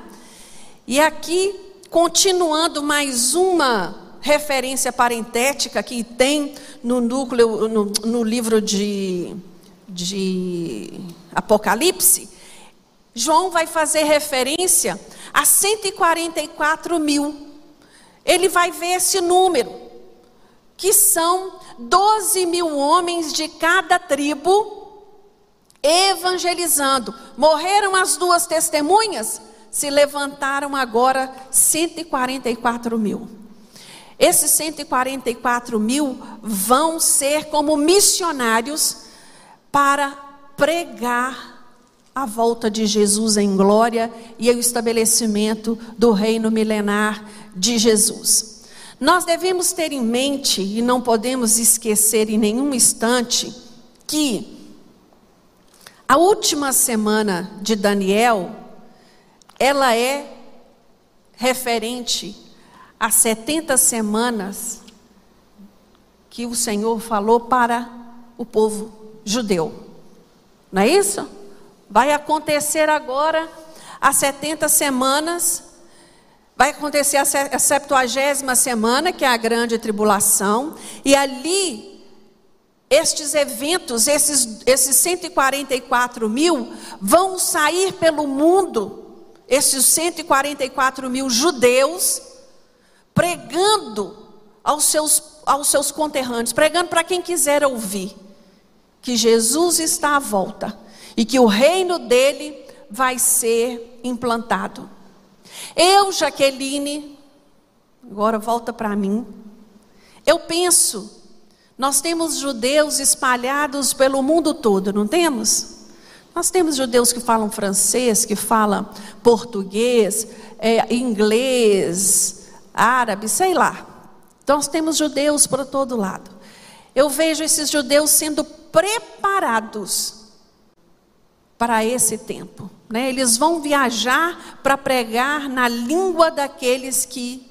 E aqui, continuando mais uma referência parentética que tem no núcleo, no, no livro de, de Apocalipse, João vai fazer referência a 144 mil. Ele vai ver esse número, que são 12 mil homens de cada tribo evangelizando. Morreram as duas testemunhas, se levantaram agora 144 mil. Esses 144 mil vão ser como missionários para pregar a volta de Jesus em glória e o estabelecimento do reino milenar de Jesus. Nós devemos ter em mente e não podemos esquecer em nenhum instante que a última semana de Daniel, ela é referente a 70 semanas que o Senhor falou para o povo judeu. Não é isso? Vai acontecer agora as 70 semanas, vai acontecer a 70 semana, que é a grande tribulação, e ali estes eventos, esses, esses 144 mil, vão sair pelo mundo, esses 144 mil judeus, pregando aos seus, aos seus conterrâneos, pregando para quem quiser ouvir, que Jesus está à volta e que o reino dele vai ser implantado. Eu, Jaqueline, agora volta para mim, eu penso nós temos judeus espalhados pelo mundo todo, não temos? Nós temos judeus que falam francês, que falam português, é, inglês, árabe, sei lá. Então, nós temos judeus para todo lado. Eu vejo esses judeus sendo preparados para esse tempo. Né? Eles vão viajar para pregar na língua daqueles que,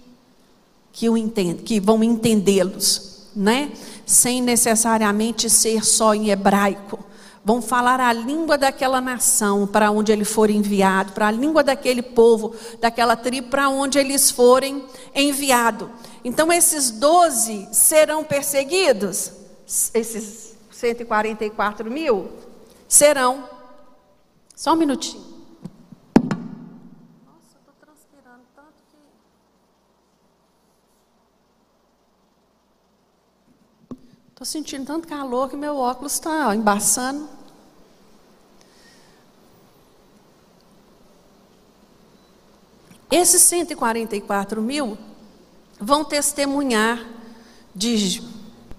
que, o entendem, que vão entendê-los, né? sem necessariamente ser só em hebraico. Vão falar a língua daquela nação para onde ele for enviado, para a língua daquele povo, daquela tribo para onde eles forem enviados. Então, esses doze serão perseguidos? Esses 144 mil? Serão. Só um minutinho. Nossa, eu estou transpirando tanto que. Estou sentindo tanto calor que meu óculos está embaçando. Esses 144 mil vão testemunhar de,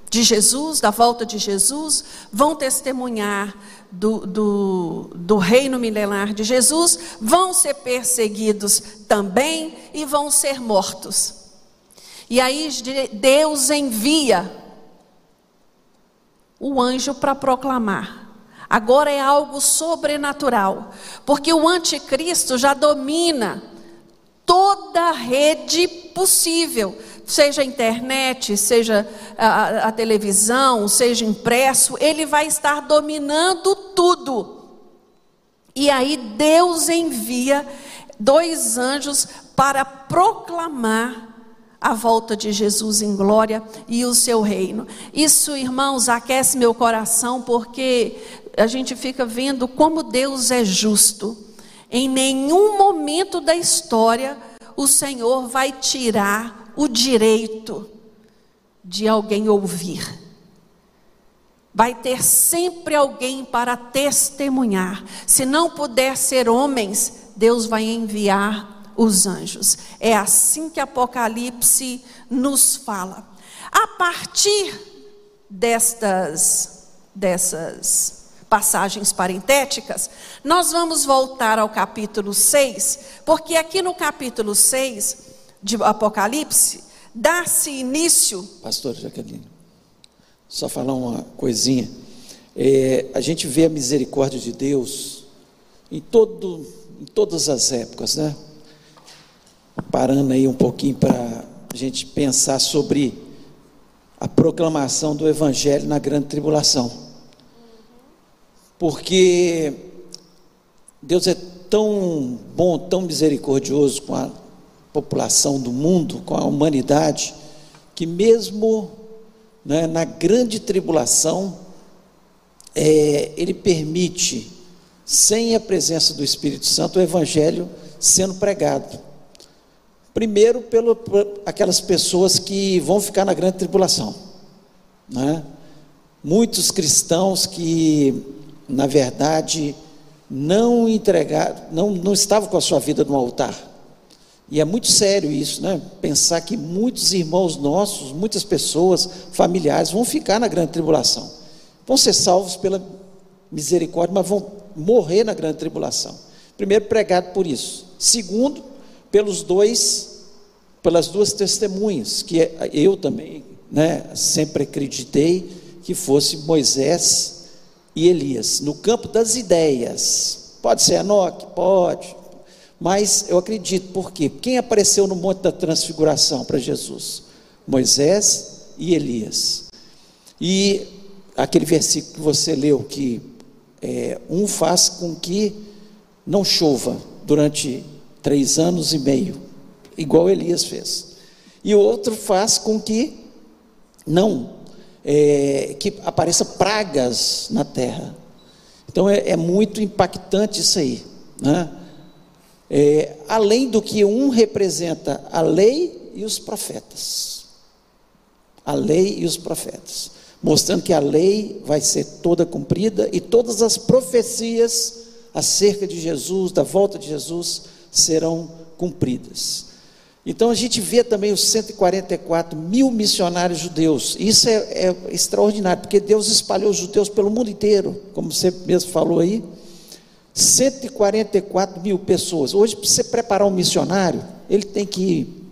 de Jesus, da volta de Jesus, vão testemunhar do, do, do reino milenar de Jesus, vão ser perseguidos também e vão ser mortos. E aí Deus envia o anjo para proclamar. Agora é algo sobrenatural, porque o anticristo já domina toda rede possível, seja a internet, seja a, a, televisão, seja impresso, ele vai estar dominando tudo. E aí Deus envia dois anjos para proclamar a volta de Jesus em glória e o seu reino. Isso, irmãos, aquece meu coração porque a gente fica vendo como Deus é justo. Em nenhum momento da história o Senhor vai tirar o direito de alguém ouvir. Vai ter sempre alguém para testemunhar. Se não puder ser homens, Deus vai enviar os anjos. É assim que Apocalipse nos fala. A partir destas dessas passagens parentéticas, nós vamos voltar ao capítulo 6, porque aqui no capítulo 6 de Apocalipse, dá-se início. Pastor Jaqueline, só falar uma coisinha. É, a gente vê a misericórdia de Deus em, todo, em todas as épocas, né? Parando aí um pouquinho para a gente pensar sobre a proclamação do Evangelho na grande tribulação porque Deus é tão bom, tão misericordioso com a população do mundo, com a humanidade, que mesmo né, na grande tribulação, é, Ele permite, sem a presença do Espírito Santo, o Evangelho sendo pregado. Primeiro, pelo, por aquelas pessoas que vão ficar na grande tribulação. Né? Muitos cristãos que na verdade, não entregar, não, não estavam com a sua vida no altar. E é muito sério isso, né? Pensar que muitos irmãos nossos, muitas pessoas, familiares, vão ficar na grande tribulação. Vão ser salvos pela misericórdia, mas vão morrer na grande tribulação. Primeiro, pregado por isso. Segundo, pelos dois, pelas duas testemunhas, que eu também, né, sempre acreditei que fosse Moisés e Elias, no campo das ideias. Pode ser Enoque? Pode. Mas eu acredito, por quê? Quem apareceu no Monte da Transfiguração para Jesus? Moisés e Elias. E aquele versículo que você leu, que é, um faz com que não chova durante três anos e meio, igual Elias fez. E o outro faz com que não é, que apareça pragas na terra. Então é, é muito impactante isso aí. Né? É, além do que um representa a lei e os profetas. A lei e os profetas. Mostrando que a lei vai ser toda cumprida e todas as profecias acerca de Jesus, da volta de Jesus, serão cumpridas. Então a gente vê também os 144 mil missionários judeus. Isso é, é, extraordinário, porque Deus espalhou os judeus pelo mundo inteiro, como você mesmo falou aí. 144 mil pessoas. Hoje, para você preparar um missionário, ele tem que ir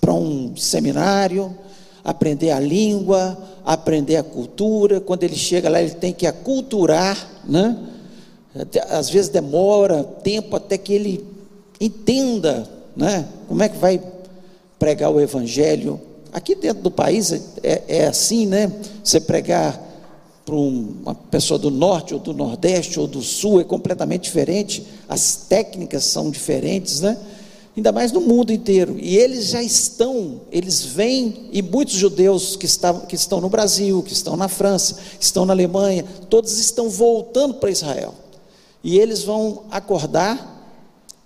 para um seminário, aprender a língua, aprender a cultura. Quando ele chega lá, ele tem que aculturar, né? Às vezes demora tempo até que ele entenda, né? Como é que vai pregar o evangelho? Aqui dentro do país é, é assim, né? Você pregar para uma pessoa do norte ou do nordeste ou do sul é completamente diferente. As técnicas são diferentes, né? ainda mais no mundo inteiro. E eles já estão, eles vêm, e muitos judeus que, estavam, que estão no Brasil, que estão na França, que estão na Alemanha, todos estão voltando para Israel. E eles vão acordar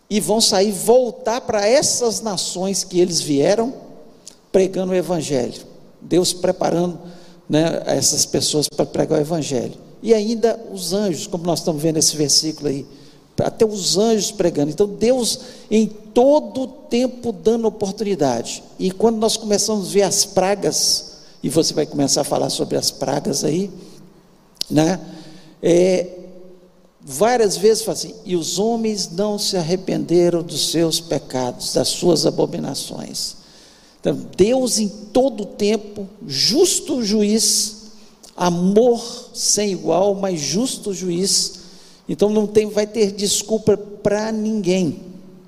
e vão sair, voltar para essas nações que eles vieram, pregando o Evangelho. Deus preparando né, essas pessoas para pregar o Evangelho. E ainda os anjos, como nós estamos vendo esse versículo aí até os anjos pregando. Então Deus em todo tempo dando oportunidade. E quando nós começamos a ver as pragas, e você vai começar a falar sobre as pragas aí, né? É, várias vezes fala assim, e os homens não se arrependeram dos seus pecados, das suas abominações. Então, Deus em todo tempo, justo juiz, amor sem igual, mas justo juiz, então não tem, vai ter desculpa para ninguém.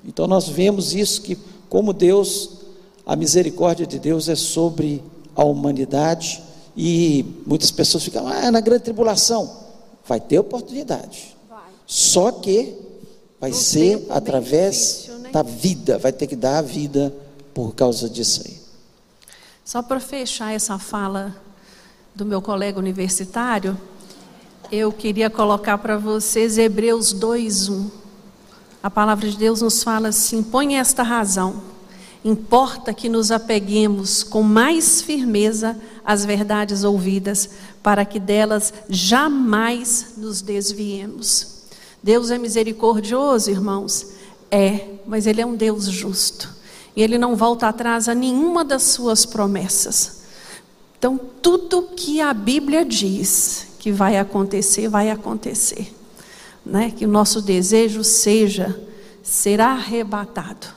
Então nós vemos isso que como Deus, a misericórdia de Deus é sobre a humanidade e muitas pessoas ficam ah, na grande tribulação. Vai ter oportunidade. Só que vai ser através difícil, né? da vida, vai ter que dar a vida por causa disso aí. Só para fechar essa fala do meu colega universitário, eu queria colocar para vocês Hebreus 2:1. A palavra de Deus nos fala assim: põe esta razão. Importa que nos apeguemos com mais firmeza às verdades ouvidas, para que delas jamais nos desviemos. Deus é misericordioso, irmãos? É, mas Ele é um Deus justo. E Ele não volta atrás a nenhuma das suas promessas. Então, tudo que a Bíblia diz que vai acontecer, vai acontecer. Né? Que o nosso desejo seja ser arrebatado,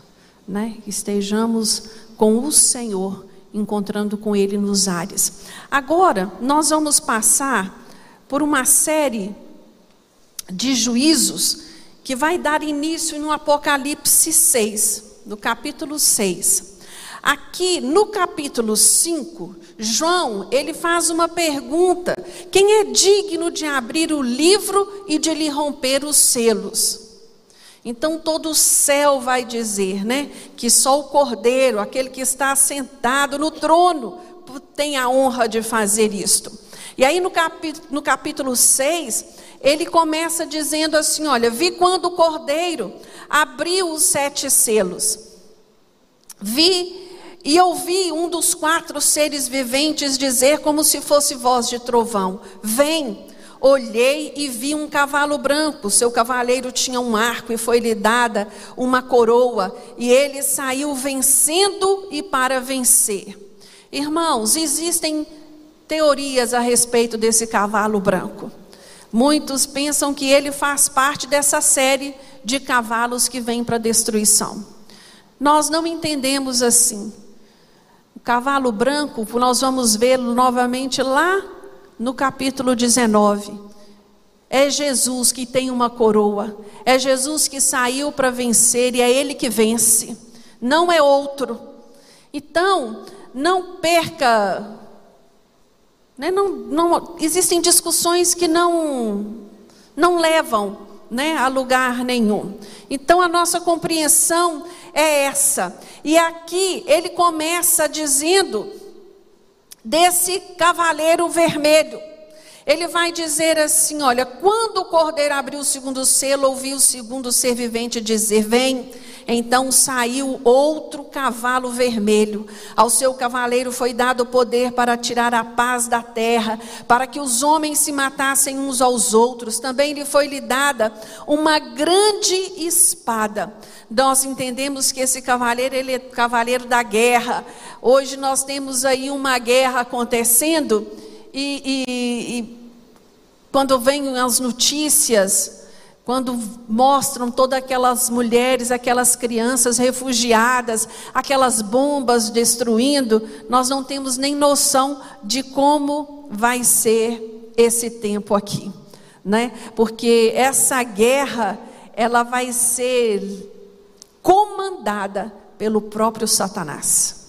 né? Que estejamos com o Senhor, encontrando com Ele nos ares. Agora, nós vamos passar por uma série de juízos que vai dar início no Apocalipse 6, no capítulo 6. Aqui no capítulo 5, João, ele faz uma pergunta: quem é digno de abrir o livro e de lhe romper os selos? Então todo o céu vai dizer, né, que só o Cordeiro, aquele que está sentado no trono, tem a honra de fazer isto. E aí no capítulo, no capítulo 6, ele começa dizendo assim: Olha, vi quando o Cordeiro abriu os sete selos, vi e ouvi um dos quatro seres viventes dizer, como se fosse voz de trovão: Vem. Olhei e vi um cavalo branco. Seu cavaleiro tinha um arco e foi-lhe dada uma coroa. E ele saiu vencendo e para vencer. Irmãos, existem teorias a respeito desse cavalo branco. Muitos pensam que ele faz parte dessa série de cavalos que vem para destruição. Nós não entendemos assim cavalo branco, nós vamos vê-lo novamente lá no capítulo 19. É Jesus que tem uma coroa, é Jesus que saiu para vencer e é Ele que vence, não é outro. Então, não perca. Né, não, não, existem discussões que não, não levam né, a lugar nenhum. Então, a nossa compreensão é essa. E aqui ele começa dizendo desse cavaleiro vermelho. Ele vai dizer assim: olha, quando o cordeiro abriu o segundo selo, ouviu o segundo ser vivente dizer: Vem. Então saiu outro cavalo vermelho. Ao seu cavaleiro foi dado poder para tirar a paz da terra, para que os homens se matassem uns aos outros. Também lhe foi lhe dada uma grande espada. Nós entendemos que esse cavaleiro, ele é cavaleiro da guerra. Hoje nós temos aí uma guerra acontecendo e, e, e quando vêm as notícias quando mostram todas aquelas mulheres, aquelas crianças refugiadas, aquelas bombas destruindo, nós não temos nem noção de como vai ser esse tempo aqui, né? Porque essa guerra, ela vai ser comandada pelo próprio Satanás.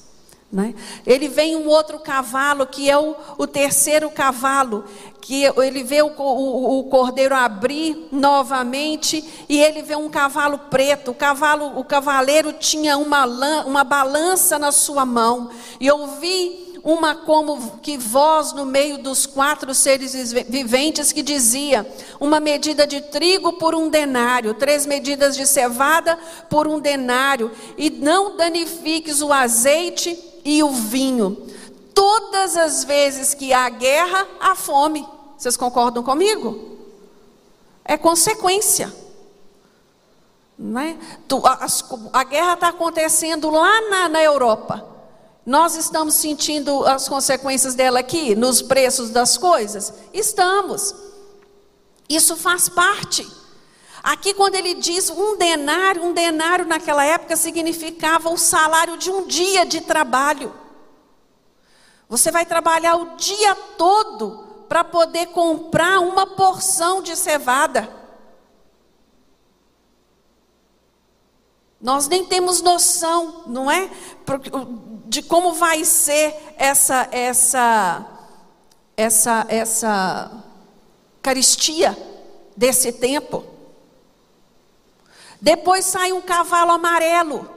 Né? Ele vem um outro cavalo, que é o, o terceiro cavalo, que ele vê o, o, o, cordeiro abrir novamente e ele vê um cavalo preto. O cavalo, o cavaleiro tinha uma, uma balança na sua mão. E ouvi uma como que voz no meio dos quatro seres viventes que dizia: uma medida de trigo por um denário, três medidas de cevada por um denário, e não danifiques o azeite e o vinho. Todas as vezes que há guerra, há fome. Vocês concordam comigo? É consequência. É? a, a guerra está acontecendo lá na, na Europa. Nós estamos sentindo as consequências dela aqui, nos preços das coisas? Estamos. Isso faz parte. Aqui, quando ele diz um denário, um denário naquela época significava o salário de um dia de trabalho. Você vai trabalhar o dia todo para poder comprar uma porção de cevada. Nós nem temos noção, não é? De como vai ser essa essa essa essa caristia desse tempo. Depois sai um cavalo amarelo,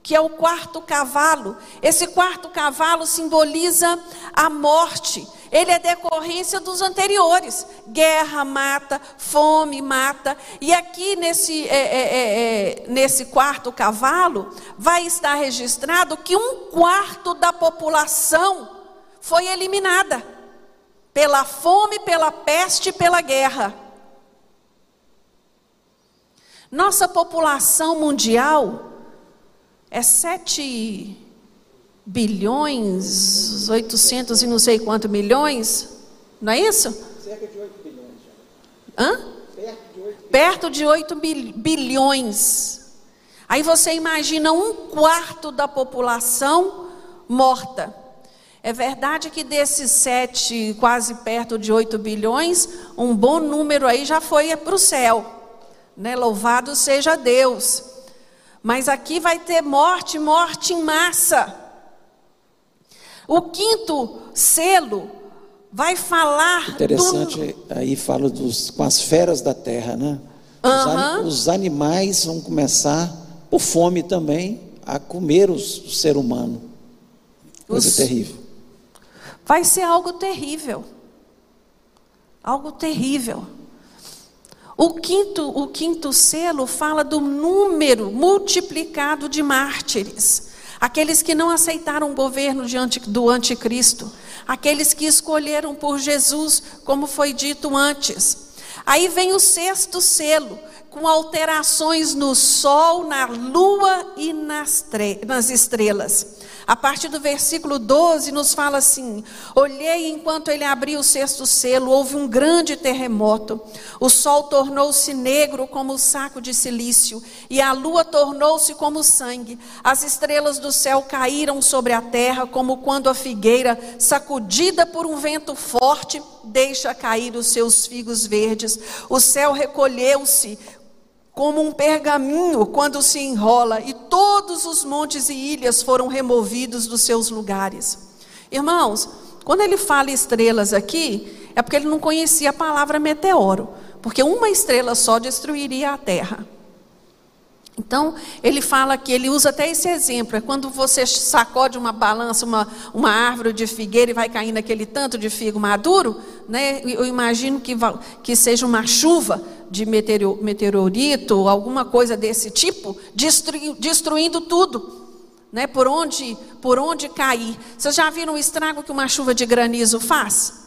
que é o quarto cavalo. Esse quarto cavalo simboliza a morte. Ele é decorrência dos anteriores. Guerra mata, fome mata. E aqui nesse, é, é, é, é nesse quarto cavalo, vai estar registrado que um quarto da população foi eliminada pela fome, pela peste pela guerra. Nossa população mundial é 7 bilhões, 800 e não sei quanto milhões, não é isso? Cerca de 8 bilhões. Hã? Perto de 8 bilhões. Aí você imagina um quarto da população morta. É verdade que desses sete, quase perto de 8 bilhões, um bom número aí já foi para o céu né? Louvado seja Deus. Mas aqui vai ter morte, morte em massa. O quinto selo vai falar. Interessante, do... aí fala dos, com as feras da terra, né? Os, os animais vão começar, por fome também, a comer os, o ser humano. Coisa os... terrível. Vai ser algo terrível. Algo terrível. O quinto, o quinto selo fala do número multiplicado de mártires. Aqueles que não aceitaram o governo do anticristo. Aqueles que escolheram por Jesus, como foi dito antes. Aí vem o sexto selo, com alterações no sol, na lua e nas, nas estrelas. A partir do versículo 12 nos fala assim: Olhei enquanto ele abriu o sexto selo, houve um grande terremoto. O sol tornou-se negro como o saco de silício, e a lua tornou-se como sangue. As estrelas do céu caíram sobre a terra, como quando a figueira, sacudida por um vento forte, deixa cair os seus figos verdes. O céu recolheu-se como um pergaminho quando se enrola, e todos os montes e ilhas foram removidos dos seus lugares. Irmãos, quando ele fala estrelas aqui, é porque ele não conhecia a palavra meteoro, porque uma estrela só destruiria a terra. Então, ele fala que ele usa até esse exemplo: é quando você sacode uma balança, uma, uma árvore de figueira e vai caindo aquele tanto de figo maduro, né? eu imagino que, que seja uma chuva de meteorito, alguma coisa desse tipo, destruindo, destruindo tudo. Né? Por, onde, por onde cair. Vocês já viram o estrago que uma chuva de granizo faz?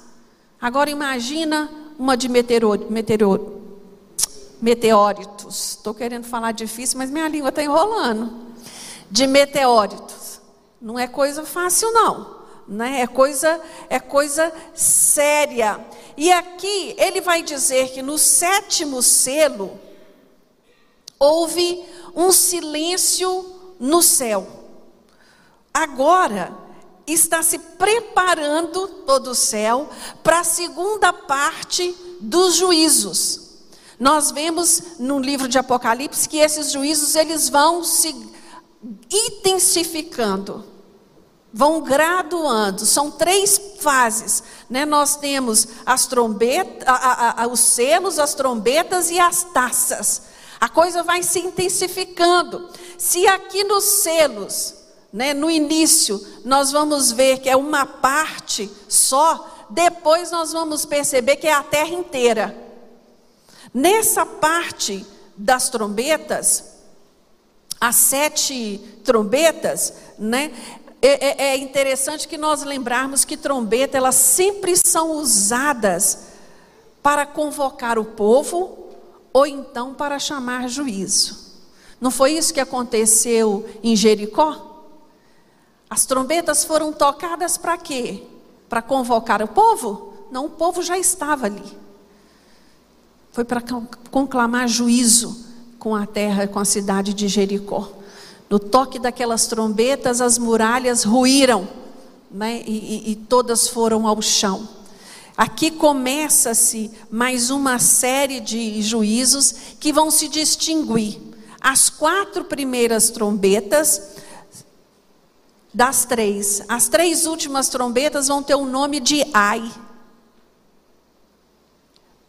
Agora imagina uma de meteoro, meteoro, meteóritos. Estou querendo falar difícil, mas minha língua está enrolando. De meteóritos. Não é coisa fácil, não. Né? É, coisa, é coisa séria. E aqui ele vai dizer que no sétimo selo houve um silêncio no céu. Agora está se preparando todo o céu para a segunda parte dos juízos. Nós vemos no livro de Apocalipse que esses juízos eles vão se intensificando, vão graduando. São três fases, né? Nós temos as trombetas, a, a, a, os selos, as trombetas e as taças. A coisa vai se intensificando. Se aqui nos selos, né, no início, nós vamos ver que é uma parte só, depois nós vamos perceber que é a terra inteira. Nessa parte das trombetas, as sete trombetas, né? É, é, é, interessante que nós lembrarmos que trombeta elas sempre são usadas para convocar o povo ou então para chamar juízo. Não foi isso que aconteceu em Jericó? As trombetas foram tocadas para quê? Para convocar o povo? Não, o povo já estava ali. Foi para conclamar juízo com a terra, com a cidade de Jericó. No toque daquelas trombetas, as muralhas ruíram, né? e, e, e todas foram ao chão. Aqui começa-se mais uma série de juízos que vão se distinguir. As quatro primeiras trombetas, das três, as três últimas trombetas vão ter o nome de Ai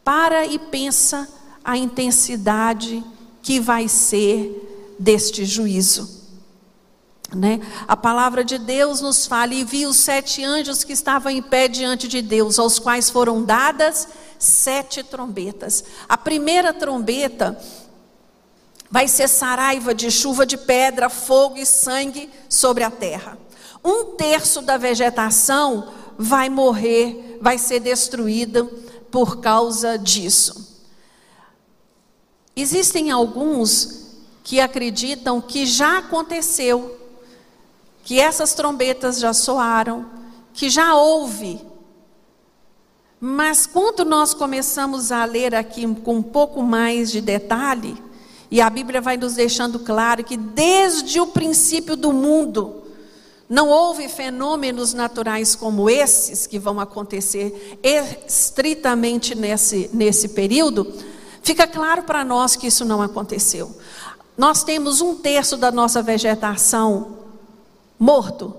para e pensa a intensidade que vai ser deste juízo. Né? A palavra de Deus nos fala: e vi os sete anjos que estavam em pé diante de Deus, aos quais foram dadas sete trombetas. A primeira trombeta vai ser saraiva de chuva de pedra, fogo e sangue sobre a terra. Um terço da vegetação vai morrer, vai ser destruída por causa disso. Existem alguns que acreditam que já aconteceu, que essas trombetas já soaram, que já houve. Mas quando nós começamos a ler aqui com um pouco mais de detalhe, e a Bíblia vai nos deixando claro que desde o princípio do mundo, não houve fenômenos naturais como esses que vão acontecer estritamente nesse, nesse período. Fica claro para nós que isso não aconteceu. Nós temos um terço da nossa vegetação morto?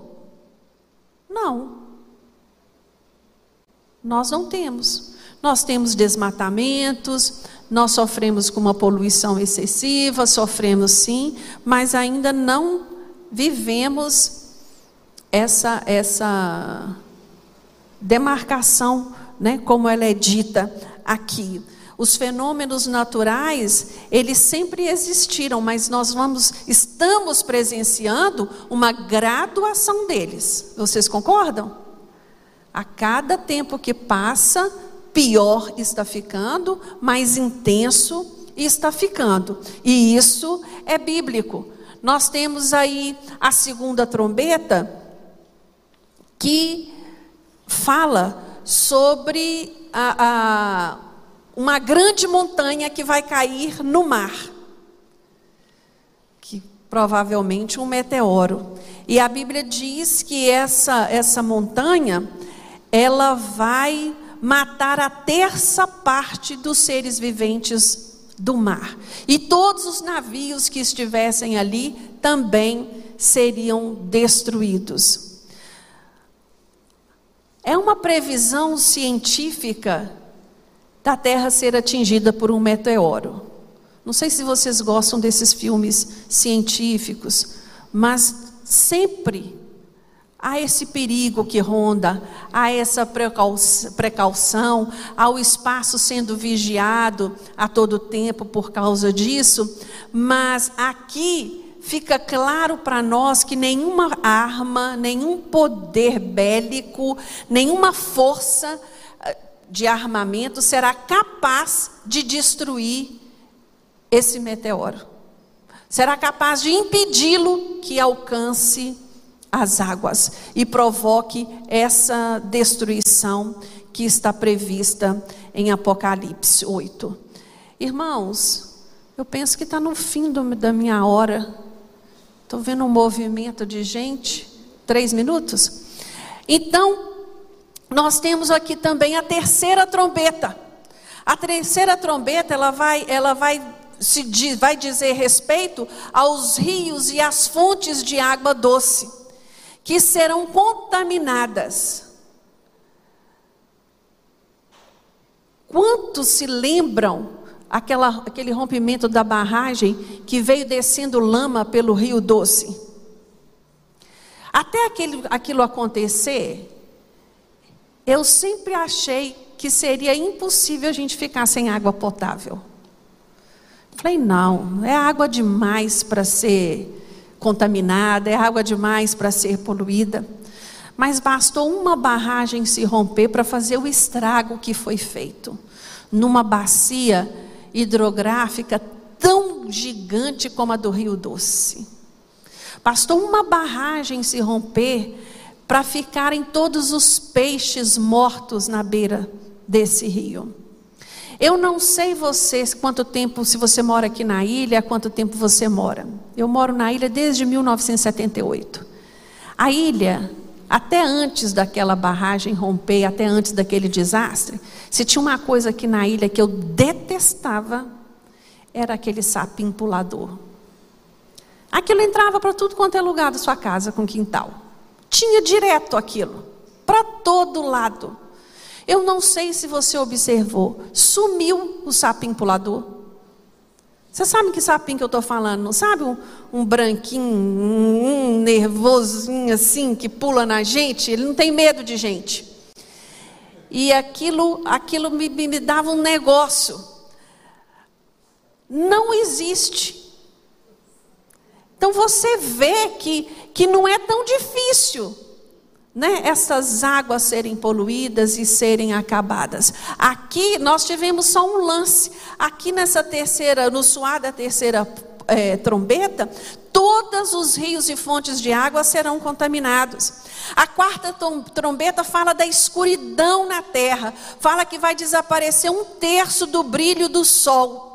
Não. Nós não temos. Nós temos desmatamentos, nós sofremos com uma poluição excessiva, sofremos sim, mas ainda não vivemos essa, essa demarcação, né, como ela é dita aqui. Os fenômenos naturais, eles sempre existiram, mas nós vamos, estamos presenciando uma graduação deles. Vocês concordam? A cada tempo que passa, pior está ficando, mais intenso está ficando. E isso é bíblico. Nós temos aí a segunda trombeta, que fala sobre a, a, uma grande montanha que vai cair no mar. Que provavelmente um meteoro. E a Bíblia diz que essa, essa montanha, ela vai matar a terça parte dos seres viventes do mar. E todos os navios que estivessem ali também seriam destruídos. É uma previsão científica da Terra ser atingida por um meteoro. Não sei se vocês gostam desses filmes científicos, mas sempre há esse perigo que ronda, há essa precaução, há o espaço sendo vigiado a todo tempo por causa disso, mas aqui fica claro para nós que nenhuma arma, nenhum poder bélico, nenhuma força eh, de armamento será capaz de destruir esse meteoro. Será capaz de impedi-lo que alcance as águas e provoque essa destruição que está prevista em Apocalipse 8. Irmãos, eu penso que está no fim do, da minha hora. Estou vendo um movimento de gente. Três minutos? Então, nós temos aqui também a terceira trombeta. A terceira trombeta, ela vai, ela vai, se, vai dizer respeito aos rios e às fontes de água doce, que serão contaminadas. Quantos se lembram aquela, aquele rompimento da barragem que veio descendo lama pelo rio doce? Até aquele, aquilo acontecer, eu sempre achei que seria impossível a gente ficar sem água potável. Falei, não, é água demais para ser contaminada, é água demais para ser poluída. Mas bastou uma barragem se romper para fazer o estrago que foi feito. Numa bacia hidrográfica tão gigante como a do Rio Doce. Bastou uma barragem se romper para ficarem todos os peixes mortos na beira desse rio. Eu não sei vocês quanto tempo, se você mora aqui na ilha, quanto tempo você mora. Eu moro na ilha desde 1978. A ilha, até antes daquela barragem romper, até antes daquele desastre, se tinha uma coisa aqui na ilha que eu detestava, era aquele sapim pulador. Aquilo entrava para tudo quanto é lugar da sua casa com quintal. Tinha direto aquilo, para todo lado. Eu não sei se você observou, sumiu o sapim pulador. Você sabe que sapim que eu estou falando? Não sabe um, um branquinho, um, nervosinho assim, que pula na gente? Ele não tem medo de gente. E aquilo, aquilo me, me dava um negócio. Não existe. Então você vê que, que não é tão difícil né, essas águas serem poluídas e serem acabadas. Aqui nós tivemos só um lance. Aqui nessa terceira, no suar da terceira é, trombeta, todos os rios e fontes de água serão contaminados. A quarta trombeta fala da escuridão na terra, fala que vai desaparecer um terço do brilho do sol.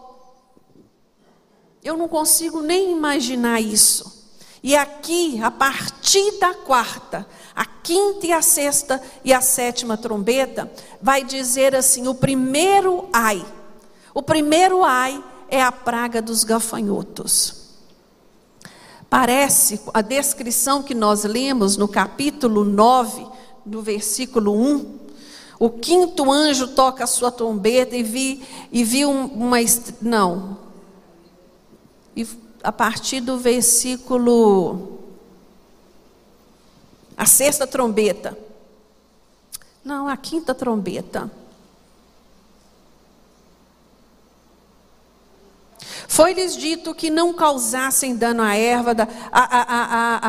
Eu não consigo nem imaginar isso. E aqui, a partir da quarta, a quinta e a sexta e a sétima trombeta, vai dizer assim: o primeiro ai. O primeiro ai é a praga dos gafanhotos. Parece a descrição que nós lemos no capítulo 9, no versículo 1. O quinto anjo toca a sua trombeta e vi, e vi uma. Não, e a partir do versículo. A sexta trombeta. Não, a quinta trombeta. Foi-lhes dito que não causassem dano à erva, a, a, a,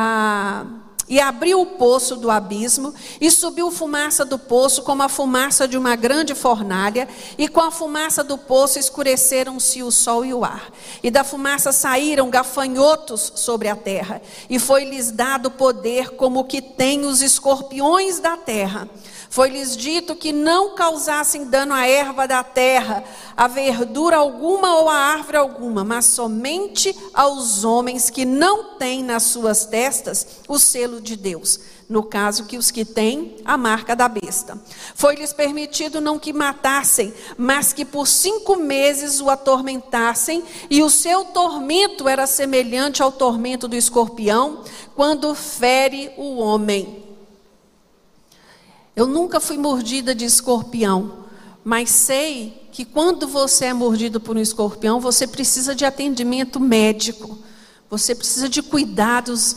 a e abriu o poço do abismo, e subiu fumaça do poço, como a fumaça de uma grande fornalha, e com a fumaça do poço escureceram-se o sol e o ar. E da fumaça saíram gafanhotos sobre a terra, e foi-lhes dado poder como que tem os escorpiões da terra. Foi-lhes dito que não causassem dano à erva da terra, a verdura alguma ou a árvore alguma, mas somente aos homens que não têm nas suas testas o selo de Deus. No caso que os que têm a marca da besta. Foi-lhes permitido não que matassem, mas que por cinco meses o atormentassem, e o seu tormento era semelhante ao tormento do escorpião, quando fere o homem. Eu nunca fui mordida de escorpião, mas sei que quando você é mordido por um escorpião, você precisa de atendimento médico, você precisa de cuidados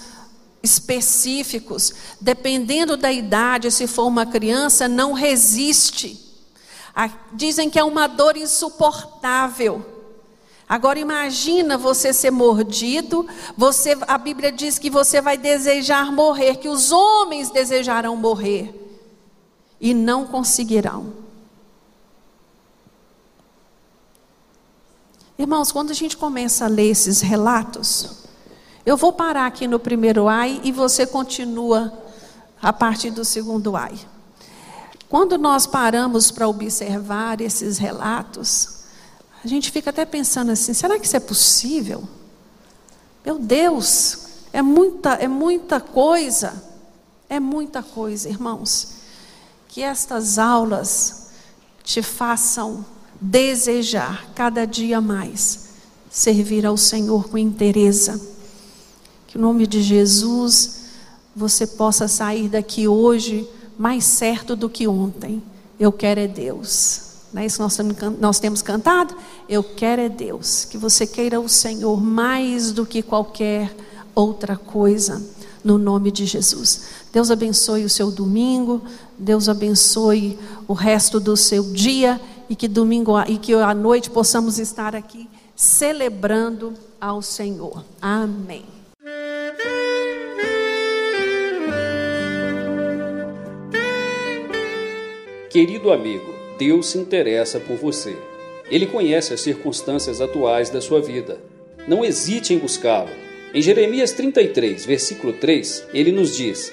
específicos. Dependendo da idade, se for uma criança, não resiste. Dizem que é uma dor insuportável. Agora imagina você ser mordido, você, a Bíblia diz que você vai desejar morrer, que os homens desejarão morrer e não conseguirão. Irmãos, quando a gente começa a ler esses relatos, eu vou parar aqui no primeiro ai e você continua a partir do segundo ai. quando nós paramos para observar esses relatos, a gente fica até pensando assim: será que isso é possível? Meu Deus, é muita, é muita coisa, é muita coisa, irmãos. Que estas aulas te façam desejar cada dia mais servir ao Senhor com interesse. Que o nome de Jesus você possa sair daqui hoje mais certo do que ontem. Eu quero é Deus. Não é isso que nós temos cantado? Eu quero é Deus. Que você queira o Senhor mais do que qualquer outra coisa, no nome de Jesus. Deus abençoe o seu domingo, Deus abençoe o resto do seu dia e que domingo e que à noite possamos estar aqui celebrando ao Senhor. Amém. Querido amigo, Deus se interessa por você. Ele conhece as circunstâncias atuais da sua vida. Não hesite em buscá-lo. Em Jeremias 33, versículo 3, ele nos diz: